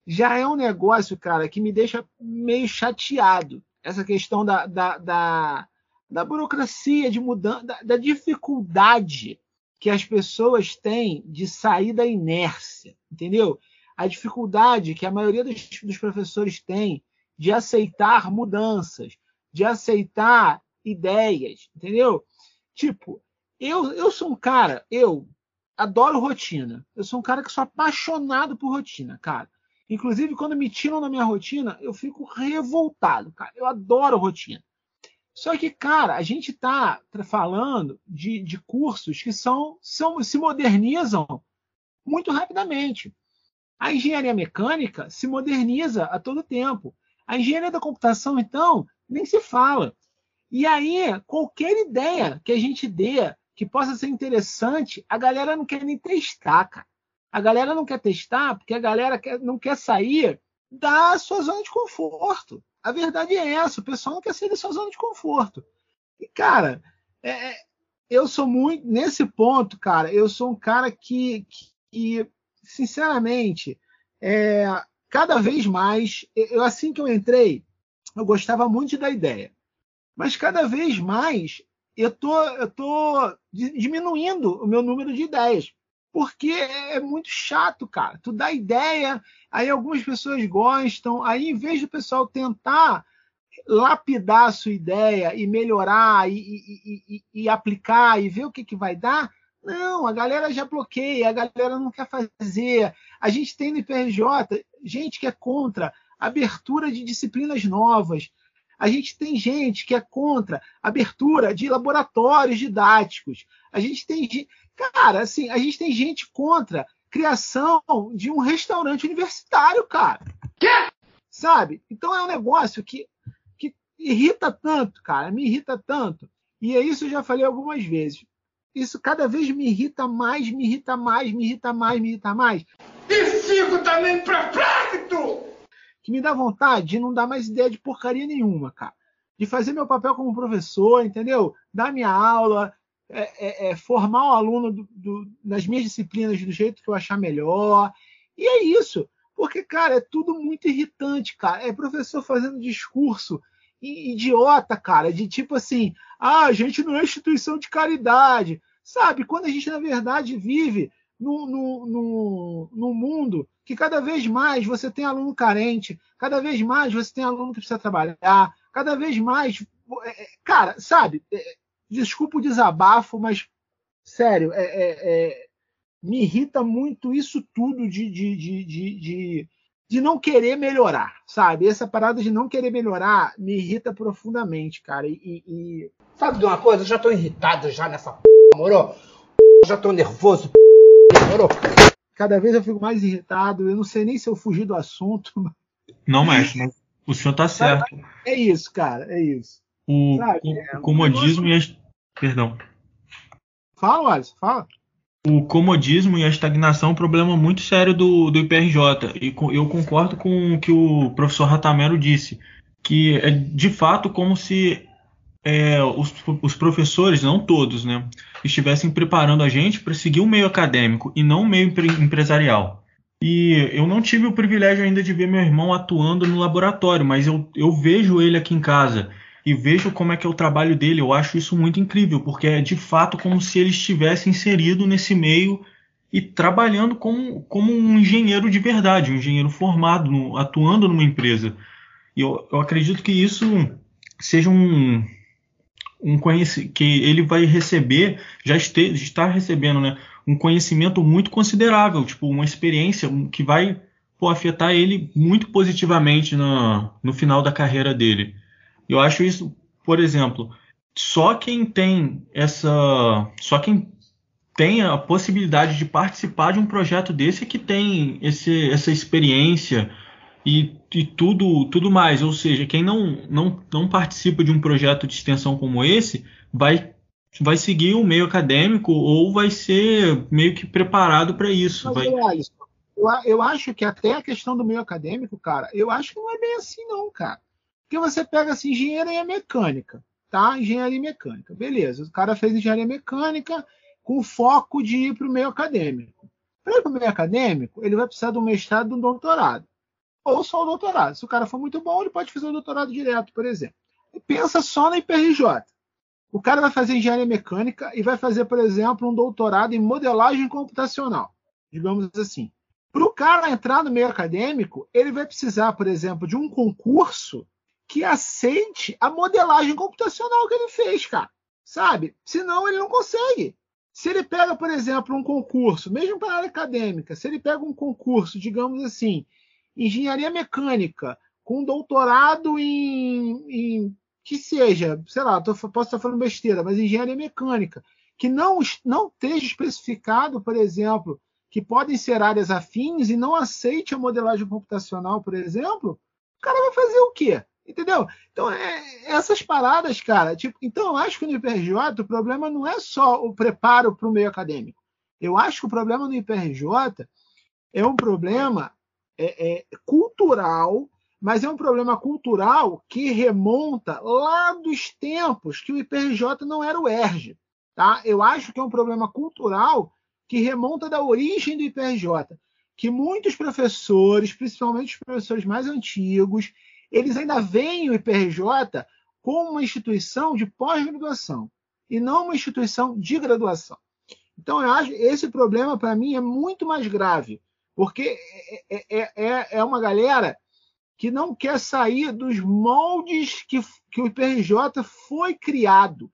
já é um negócio, cara, que me deixa meio chateado. Essa questão da, da, da, da burocracia, de mudança, da, da dificuldade que as pessoas têm de sair da inércia, entendeu? A dificuldade que a maioria dos, dos professores tem de aceitar mudanças, de aceitar ideias, entendeu? Tipo, eu, eu sou um cara, eu adoro rotina. Eu sou um cara que sou apaixonado por rotina, cara. Inclusive, quando me tiram da minha rotina, eu fico revoltado, cara. Eu adoro rotina. Só que, cara, a gente está falando de, de cursos que são, são, se modernizam muito rapidamente. A engenharia mecânica se moderniza a todo tempo. A engenharia da computação, então, nem se fala. E aí, qualquer ideia que a gente dê que possa ser interessante, a galera não quer nem testar, cara. A galera não quer testar porque a galera quer, não quer sair da sua zona de conforto. A verdade é essa, o pessoal não quer sair da sua zona de conforto. E, cara, é, é eu sou muito. Nesse ponto, cara, eu sou um cara que, que sinceramente, é, cada vez mais, eu, assim que eu entrei, eu gostava muito da ideia. Mas cada vez mais eu tô, eu tô diminuindo o meu número de ideias. Porque é muito chato, cara. Tu dá ideia, aí algumas pessoas gostam, aí em vez do pessoal tentar lapidar a sua ideia e melhorar e, e, e, e aplicar e ver o que, que vai dar, não, a galera já bloqueia, a galera não quer fazer. A gente tem no IPRJ gente que é contra abertura de disciplinas novas. A gente tem gente que é contra abertura de laboratórios didáticos. A gente tem cara, assim, a gente tem gente contra criação de um restaurante universitário, cara. Quê? Sabe? Então é um negócio que, que irrita tanto, cara, me irrita tanto. E é isso eu já falei algumas vezes. Isso cada vez me irrita mais, me irrita mais, me irrita mais, me irrita mais. E fico também perplexo! Que me dá vontade de não dar mais ideia de porcaria nenhuma, cara. De fazer meu papel como professor, entendeu? Dar minha aula, é, é, é formar o aluno do, do, nas minhas disciplinas do jeito que eu achar melhor. E é isso. Porque, cara, é tudo muito irritante, cara. É professor fazendo discurso idiota, cara, de tipo assim, ah, a gente não é instituição de caridade, sabe? Quando a gente, na verdade, vive num, no no mundo que cada vez mais você tem aluno carente, cada vez mais você tem aluno que precisa trabalhar, cada vez mais. É, é, cara, sabe? É, desculpa o desabafo, mas sério, é, é, é, me irrita muito isso tudo de, de, de, de, de não querer melhorar, sabe? Essa parada de não querer melhorar me irrita profundamente, cara. E, e... Sabe de uma coisa? Eu já tô irritado já nessa p, moro? já tô nervoso, p, moro? Cada vez eu fico mais irritado. Eu não sei nem se eu fugi do assunto. Não, mas, mas o senhor tá certo. É isso, cara. É isso. O, o, o comodismo e as. Perdão. Fala, Alisson, fala o comodismo e a estagnação é um problema muito sério do, do IPRJ. E eu concordo com o que o professor Ratamero disse, que é de fato como se é, os, os, professores, não todos, né, estivessem preparando a gente para seguir o meio acadêmico e não o meio empresarial. E eu não tive o privilégio ainda de ver meu irmão atuando no laboratório, mas eu, eu vejo ele aqui em casa e vejo como é que é o trabalho dele. Eu acho isso muito incrível, porque é de fato como se ele estivesse inserido nesse meio e trabalhando como, como um engenheiro de verdade, um engenheiro formado, no, atuando numa empresa. E eu, eu acredito que isso seja um, um conhecimento que ele vai receber, já este, está recebendo, né, um conhecimento muito considerável, tipo uma experiência que vai pô, afetar ele muito positivamente no, no final da carreira dele. Eu acho isso, por exemplo, só quem tem essa, só quem tem a possibilidade de participar de um projeto desse é que tem esse, essa experiência e, e, tudo, tudo mais. Ou seja, quem não, não, não participa de um projeto de extensão como esse vai, vai seguir o meio acadêmico ou vai ser meio que preparado para isso. Mas, vai... eu, eu acho que até a questão do meio acadêmico, cara, eu acho que não é bem assim, não, cara. Porque você pega assim, engenharia mecânica, tá? Engenharia mecânica, beleza. O cara fez engenharia mecânica com foco de ir para o meio acadêmico. Para ir para o meio acadêmico, ele vai precisar de um mestrado e de um doutorado. Ou só o doutorado. Se o cara for muito bom, ele pode fazer o doutorado direto, por exemplo. E pensa só na IPRJ. O cara vai fazer engenharia mecânica e vai fazer, por exemplo, um doutorado em modelagem computacional, digamos assim. Para o cara entrar no meio acadêmico, ele vai precisar, por exemplo, de um concurso que aceite a modelagem computacional que ele fez, cara. Sabe? Senão ele não consegue. Se ele pega, por exemplo, um concurso, mesmo para a área acadêmica, se ele pega um concurso, digamos assim, engenharia mecânica, com doutorado em, em que seja, sei lá, tô, posso estar falando besteira, mas engenharia mecânica, que não, não esteja especificado, por exemplo, que podem ser áreas afins e não aceite a modelagem computacional, por exemplo, o cara vai fazer o quê? Entendeu? Então, é, essas paradas, cara, tipo, então eu acho que no IPRJ o problema não é só o preparo para o meio acadêmico. Eu acho que o problema no IPRJ é um problema é, é, cultural, mas é um problema cultural que remonta lá dos tempos que o IPRJ não era o ERJ. Tá? Eu acho que é um problema cultural que remonta da origem do IPRJ, que muitos professores, principalmente os professores mais antigos, eles ainda veem o IPRJ como uma instituição de pós-graduação e não uma instituição de graduação. Então, eu acho esse problema, para mim, é muito mais grave, porque é, é, é, é, uma galera que não quer sair dos moldes que, que o IPRJ foi criado.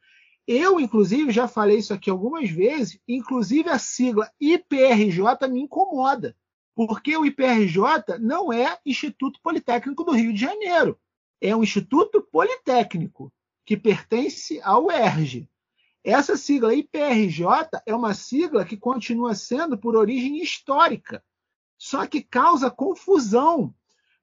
Eu, inclusive, já falei isso aqui algumas vezes, inclusive a sigla IPRJ me incomoda, porque o IPRJ não é Instituto Politécnico do Rio de Janeiro, é um Instituto Politécnico que pertence ao ERJ. Essa sigla IPRJ é uma sigla que continua sendo por origem histórica, só que causa confusão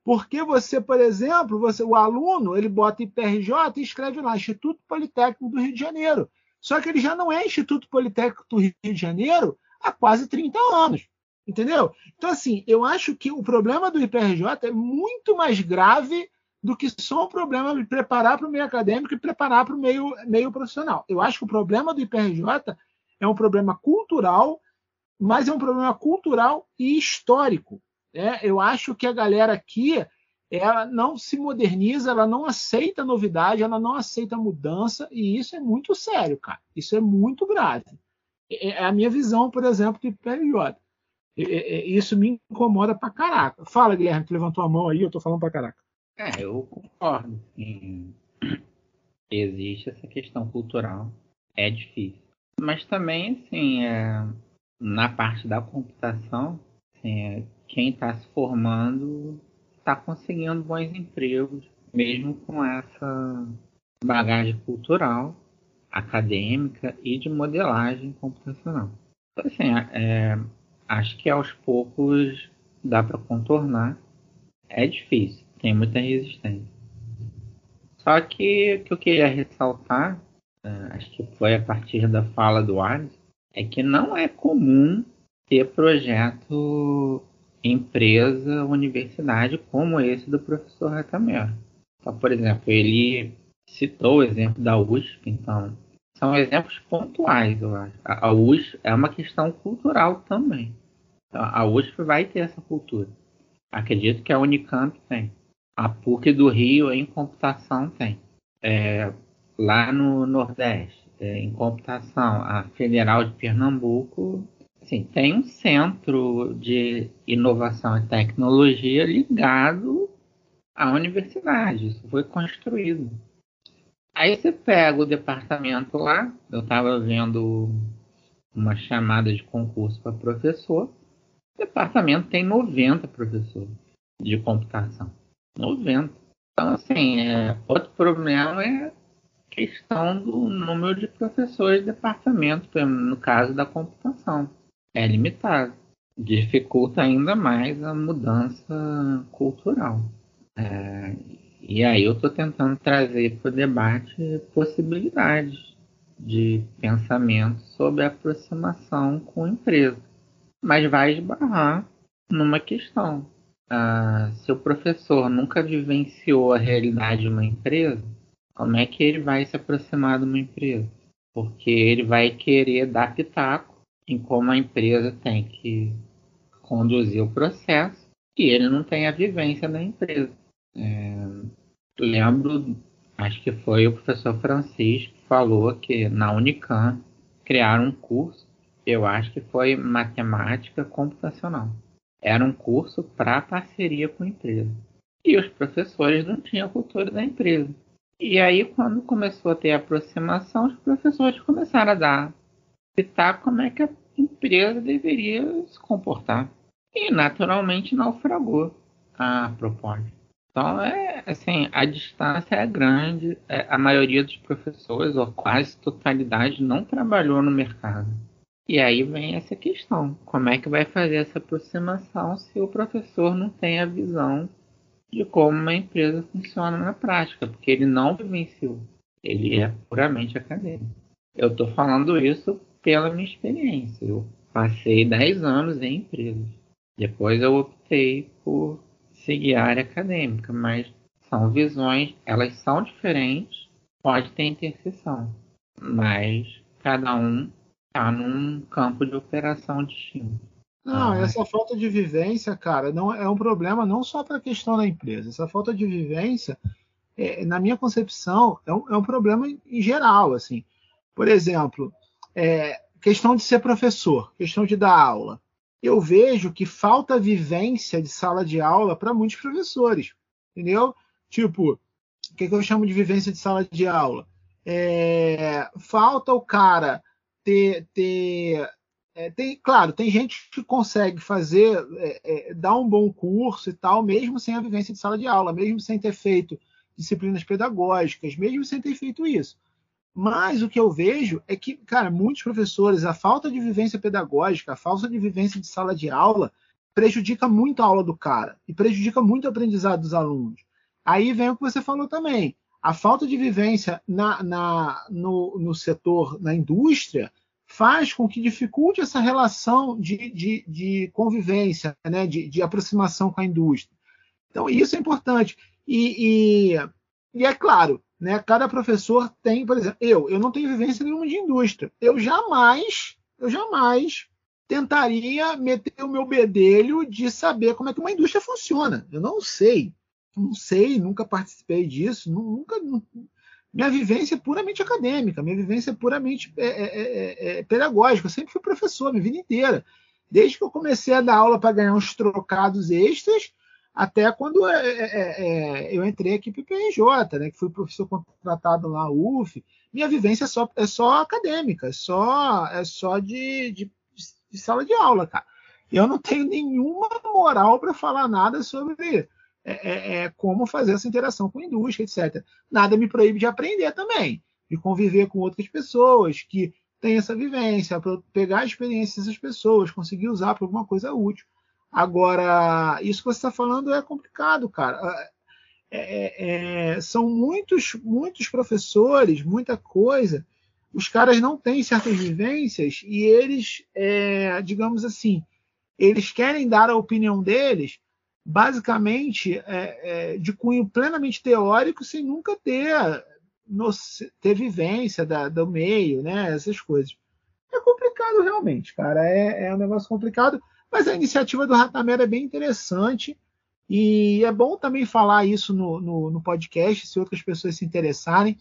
porque você, por exemplo, você, o aluno, ele bota IPRJ e escreve lá Instituto Politécnico do Rio de Janeiro. Só que ele já não é Instituto Politécnico do Rio de Janeiro há quase 30 anos. Entendeu? Então, assim, eu acho que o problema do IPRJ é muito mais grave do que só o problema de preparar para o meio acadêmico e preparar para o meio, meio profissional. Eu acho que o problema do IPRJ é um problema cultural, mas é um problema cultural e histórico. É, eu acho que a galera aqui ela não se moderniza, ela não aceita novidade, ela não aceita mudança, e isso é muito sério, cara. Isso é muito grave. É, é a minha visão, por exemplo, do PLJ. Isso me incomoda pra caraca. Fala, Guilherme, que levantou a mão aí, eu tô falando pra caraca. É, eu concordo. Existe essa questão cultural, é difícil. Mas também, assim, é, na parte da computação, assim, é, quem está se formando está conseguindo bons empregos, mesmo com essa bagagem cultural, acadêmica e de modelagem computacional. Então, assim, é, acho que aos poucos dá para contornar. É difícil, tem muita resistência. Só que o que eu queria ressaltar, é, acho que foi a partir da fala do Alisson, é que não é comum ter projeto empresa, universidade, como esse do professor Ratamel. Então, por exemplo, ele citou o exemplo da USP, então são exemplos pontuais, eu acho. A, USP é uma questão cultural também. Então, a USP vai ter essa cultura. Acredito que a Unicamp tem. A PUC do Rio em computação tem. É, lá no Nordeste, é, em computação, a Federal de Pernambuco Sim, tem um centro de inovação e tecnologia ligado à universidade. Isso foi construído. Aí você pega o departamento lá, eu estava vendo uma chamada de concurso para professor. O departamento tem 90 professores de computação. 90. Então, assim, é, outro problema é questão do número de professores de departamento, no caso da computação é limitado. Dificulta ainda mais a mudança cultural. É, e aí eu estou tentando trazer para o debate possibilidades de pensamento sobre aproximação com a empresa. Mas vai esbarrar numa questão. Ah, se o professor nunca vivenciou a realidade de uma empresa, como é que ele vai se aproximar de uma empresa? Porque ele vai querer dar pitaco em como a empresa tem que conduzir o processo e ele não tem a vivência da empresa. É, lembro, acho que foi o professor Francisco que falou que na Unicamp criaram um curso, eu acho que foi matemática computacional. Era um curso para parceria com a empresa. E os professores não tinham cultura da empresa. E aí, quando começou a ter aproximação, os professores começaram a dar pitaco como é que a empresa deveria se comportar. E, naturalmente, naufragou a proposta. Então, é assim, a distância é grande. É, a maioria dos professores, ou quase totalidade, não trabalhou no mercado. E aí vem essa questão: como é que vai fazer essa aproximação se o professor não tem a visão de como uma empresa funciona na prática, porque ele não vivenciou, ele é puramente acadêmico. Eu estou falando isso pela minha experiência. Eu passei 10 anos em empresas. Depois eu optei por seguir a área acadêmica, mas são visões, elas são diferentes, pode ter interseção, mas cada um está num campo de operação distinto. Não, essa falta de vivência, cara, não é um problema não só para a questão da empresa. Essa falta de vivência, é, na minha concepção, é um, é um, problema em geral. Assim, por exemplo, é, questão de ser professor, questão de dar aula. Eu vejo que falta vivência de sala de aula para muitos professores, entendeu? Tipo, o que, que, eu chamo de vivência de sala de aula? É, falta o cara ter, ter é, tem, claro, tem gente que consegue fazer, é, é, dar um bom curso e tal, mesmo sem a vivência de sala de aula, mesmo sem ter feito disciplinas pedagógicas, mesmo sem ter feito isso. Mas o que eu vejo é que, cara, muitos professores, a falta de vivência pedagógica, a falta de vivência de sala de aula, prejudica muito a aula do cara e prejudica muito o aprendizado dos alunos. Aí vem o que você falou também. A falta de vivência na, na no, no setor, na indústria, faz com que dificulte essa relação de, de, de convivência, né, de, de, aproximação com a indústria. Então, isso é importante. E, e, e, é claro, né, cada professor tem, por exemplo, eu, eu não tenho vivência nenhuma de indústria. Eu jamais, eu jamais tentaria meter o meu bedelho de saber como é que uma indústria funciona. Eu não sei. Não sei, nunca participei disso, nunca, minha vivência é puramente acadêmica, minha vivência é puramente é, é, é, é, pedagógica. Eu sempre fui professor minha vida inteira. Desde que eu comecei a dar aula para ganhar uns trocados extras, até quando é, é, eu entrei aqui para o PRJ, né, que fui professor contratado lá, UF. Minha vivência é só, é só acadêmica, é só, é só de, de, de sala de aula, cara. Eu não tenho nenhuma moral para falar nada sobre é, é, é, como fazer essa interação com a indústria, etc. Nada me proíbe de aprender também, de conviver com outras pessoas que têm essa vivência, pegar a experiência dessas pessoas, conseguir usar para alguma coisa útil. Agora, isso que você está falando é complicado, cara. É, é, é, são muitos, muitos professores, muita coisa. Os caras não têm certas vivências e eles, é, digamos assim, eles querem dar a opinião deles basicamente é, é, de cunho plenamente teórico, sem nunca ter, no, ter vivência da, do meio, né? Essas coisas. É complicado realmente, cara. É, é um negócio complicado, mas a iniciativa do Ratamera é bem interessante. E é bom também falar isso no, no, no, podcast, se outras pessoas se interessarem.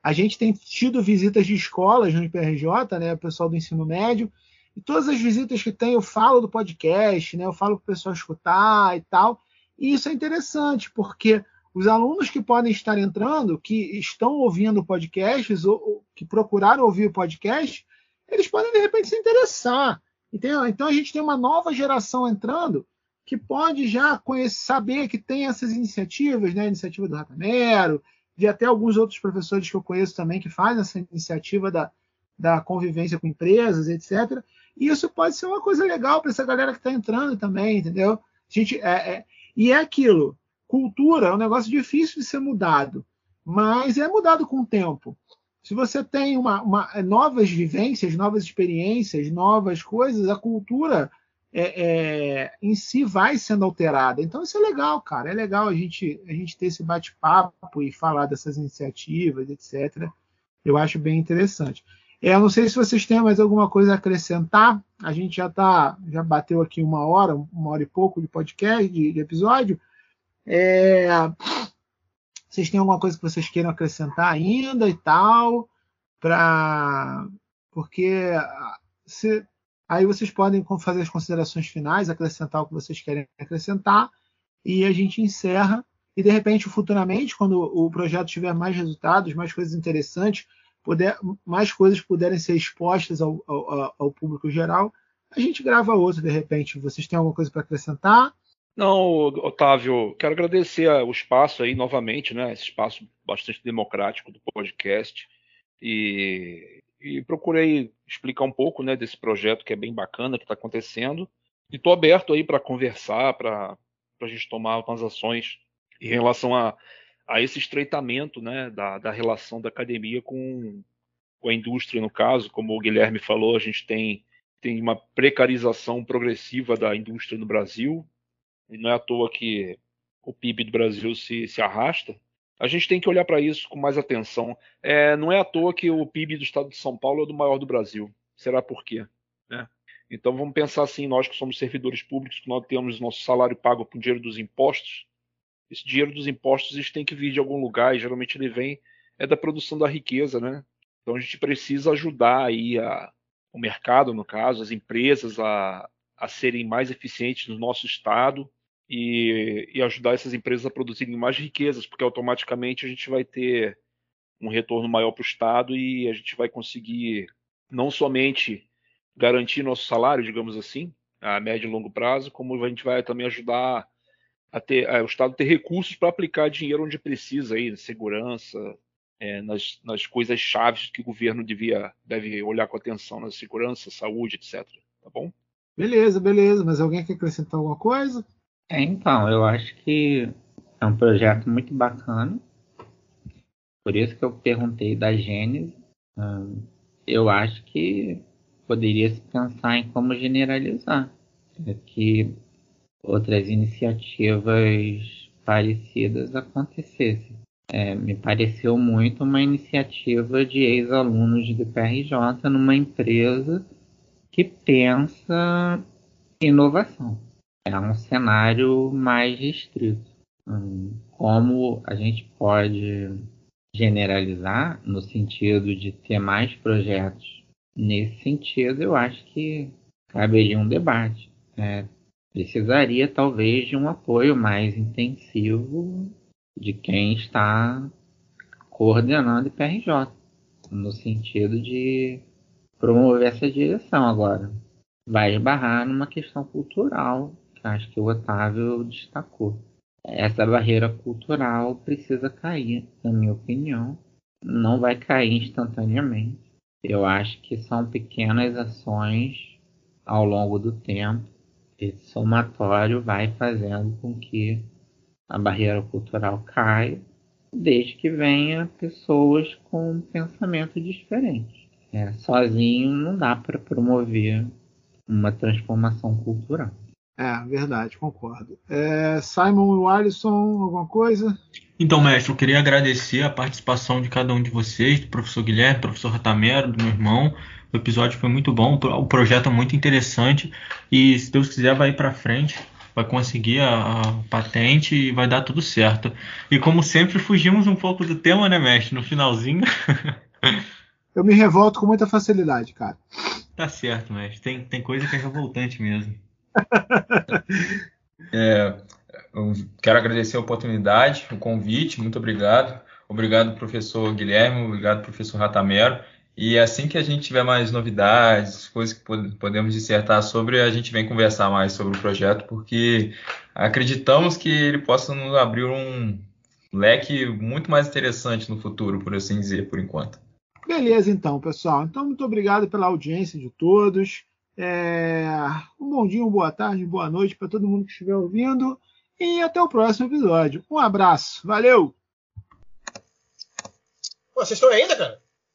A gente tem tido visitas de escolas no IPRJ, né, o pessoal do ensino médio, e todas as visitas que tem, eu falo do podcast, né? Eu falo para o pessoal escutar e tal. E isso é interessante, porque os alunos que podem estar entrando, que estão ouvindo podcasts, ou, ou que procuraram ouvir o podcast, eles podem, de repente, se interessar. Entendeu? Então a gente tem uma nova geração entrando que pode já conhecer, saber que tem essas iniciativas, né? A iniciativa do Ratanero, de até alguns outros professores que eu conheço também que fazem essa iniciativa da, da convivência com empresas, etc. E isso pode ser uma coisa legal para essa galera que está entrando também, entendeu? A gente, é, é, e é aquilo. Cultura é um negócio difícil de ser mudado, mas é mudado com o tempo. Se você tem uma, uma, novas vivências, novas experiências, novas coisas, a cultura é, é, em si vai sendo alterada. Então isso é legal, cara. É legal a gente, a gente ter esse bate-papo e falar dessas iniciativas, etc. Eu acho bem interessante. É, eu não sei se vocês têm mais alguma coisa a acrescentar. A gente já tá, já bateu aqui uma hora, uma hora e pouco de podcast, de, de episódio. É, vocês têm alguma coisa que vocês queiram acrescentar ainda e tal? Para porque se, aí vocês podem fazer as considerações finais, acrescentar o que vocês querem acrescentar e a gente encerra. E de repente, futuramente, quando o projeto tiver mais resultados, mais coisas interessantes, puder, mais coisas puderem ser expostas ao, ao, ao público geral, a gente grava outro de repente. Vocês têm alguma coisa para acrescentar? Não, Otávio, quero agradecer o espaço aí novamente, né? Esse espaço bastante democrático do podcast. E, e procurei explicar um pouco né, desse projeto que é bem bacana, que está acontecendo. E estou aberto aí para conversar, para a gente tomar algumas ações em relação a, a esse estreitamento né, da, da relação da academia com, com a indústria, no caso, como o Guilherme falou, a gente tem, tem uma precarização progressiva da indústria no Brasil, e não é à toa que o PIB do Brasil se, se arrasta. A gente tem que olhar para isso com mais atenção. É, não é à toa que o PIB do estado de São Paulo é do maior do Brasil. Será por quê? Né? Então vamos pensar assim, nós que somos servidores públicos, que nós temos nosso salário pago com dinheiro dos impostos, esse dinheiro dos impostos eles tem que vir de algum lugar e geralmente ele vem é da produção da riqueza, né? Então a gente precisa ajudar aí a, o mercado, no caso, as empresas a, a serem mais eficientes no nosso estado e, e, ajudar essas empresas a produzirem mais riquezas, porque automaticamente a gente vai ter um retorno maior para o Estado e a gente vai conseguir não somente garantir nosso salário, digamos assim, a médio e longo prazo, como a gente vai também ajudar a ter a, o Estado ter recursos para aplicar dinheiro onde precisa aí, segurança, é, nas, nas coisas chaves que o governo devia deve olhar com atenção na segurança, saúde, etc. Tá bom? Beleza, beleza. Mas alguém quer acrescentar alguma coisa? É, então, eu acho que é um projeto muito bacana. Por isso que eu perguntei da Gênesis. eu acho que poderia se pensar em como generalizar. É que outras iniciativas parecidas acontecessem. É, me pareceu muito uma iniciativa de ex-alunos de PRJ numa empresa que pensa inovação. É um cenário mais restrito. Hum, como a gente pode generalizar no sentido de ter mais projetos nesse sentido, eu acho que caberia um debate. É, precisaria talvez de um apoio mais intensivo de quem está coordenando o PRJ, no sentido de promover essa direção agora. Vai esbarrar numa questão cultural, que acho que o Otávio destacou. Essa barreira cultural precisa cair, na minha opinião. Não vai cair instantaneamente. Eu acho que são pequenas ações ao longo do tempo esse somatório vai fazendo com que a barreira cultural caia, desde que venha pessoas com pensamento diferente. É, sozinho não dá para promover uma transformação cultural. É, verdade, concordo. É, Simon e Alisson, alguma coisa? Então, mestre, eu queria agradecer a participação de cada um de vocês, do professor Guilherme, do professor Ratamero, do meu irmão, o episódio foi muito bom, o projeto é muito interessante e se Deus quiser vai para frente, vai conseguir a, a, patente e vai dar tudo certo. E como sempre fugimos um pouco do tema, né, mestre, no finalzinho. Eu me revolto com muita facilidade, cara. Tá certo, mestre. Tem, tem coisa que é revoltante mesmo. é, quero agradecer a oportunidade, o convite, muito obrigado. Obrigado, professor Guilherme, obrigado, professor Ratamero. E assim que a gente tiver mais novidades, coisas que podemos dissertar sobre, a gente vem conversar mais sobre o projeto, porque acreditamos que ele possa nos abrir um leque muito mais interessante no futuro, por assim dizer, por enquanto. Beleza, então, pessoal. Então, muito obrigado pela audiência de todos. É... Um bom dia, uma boa tarde, boa noite para todo mundo que estiver ouvindo. E até o próximo episódio. Um abraço. Valeu! Pô, vocês estão ainda, cara?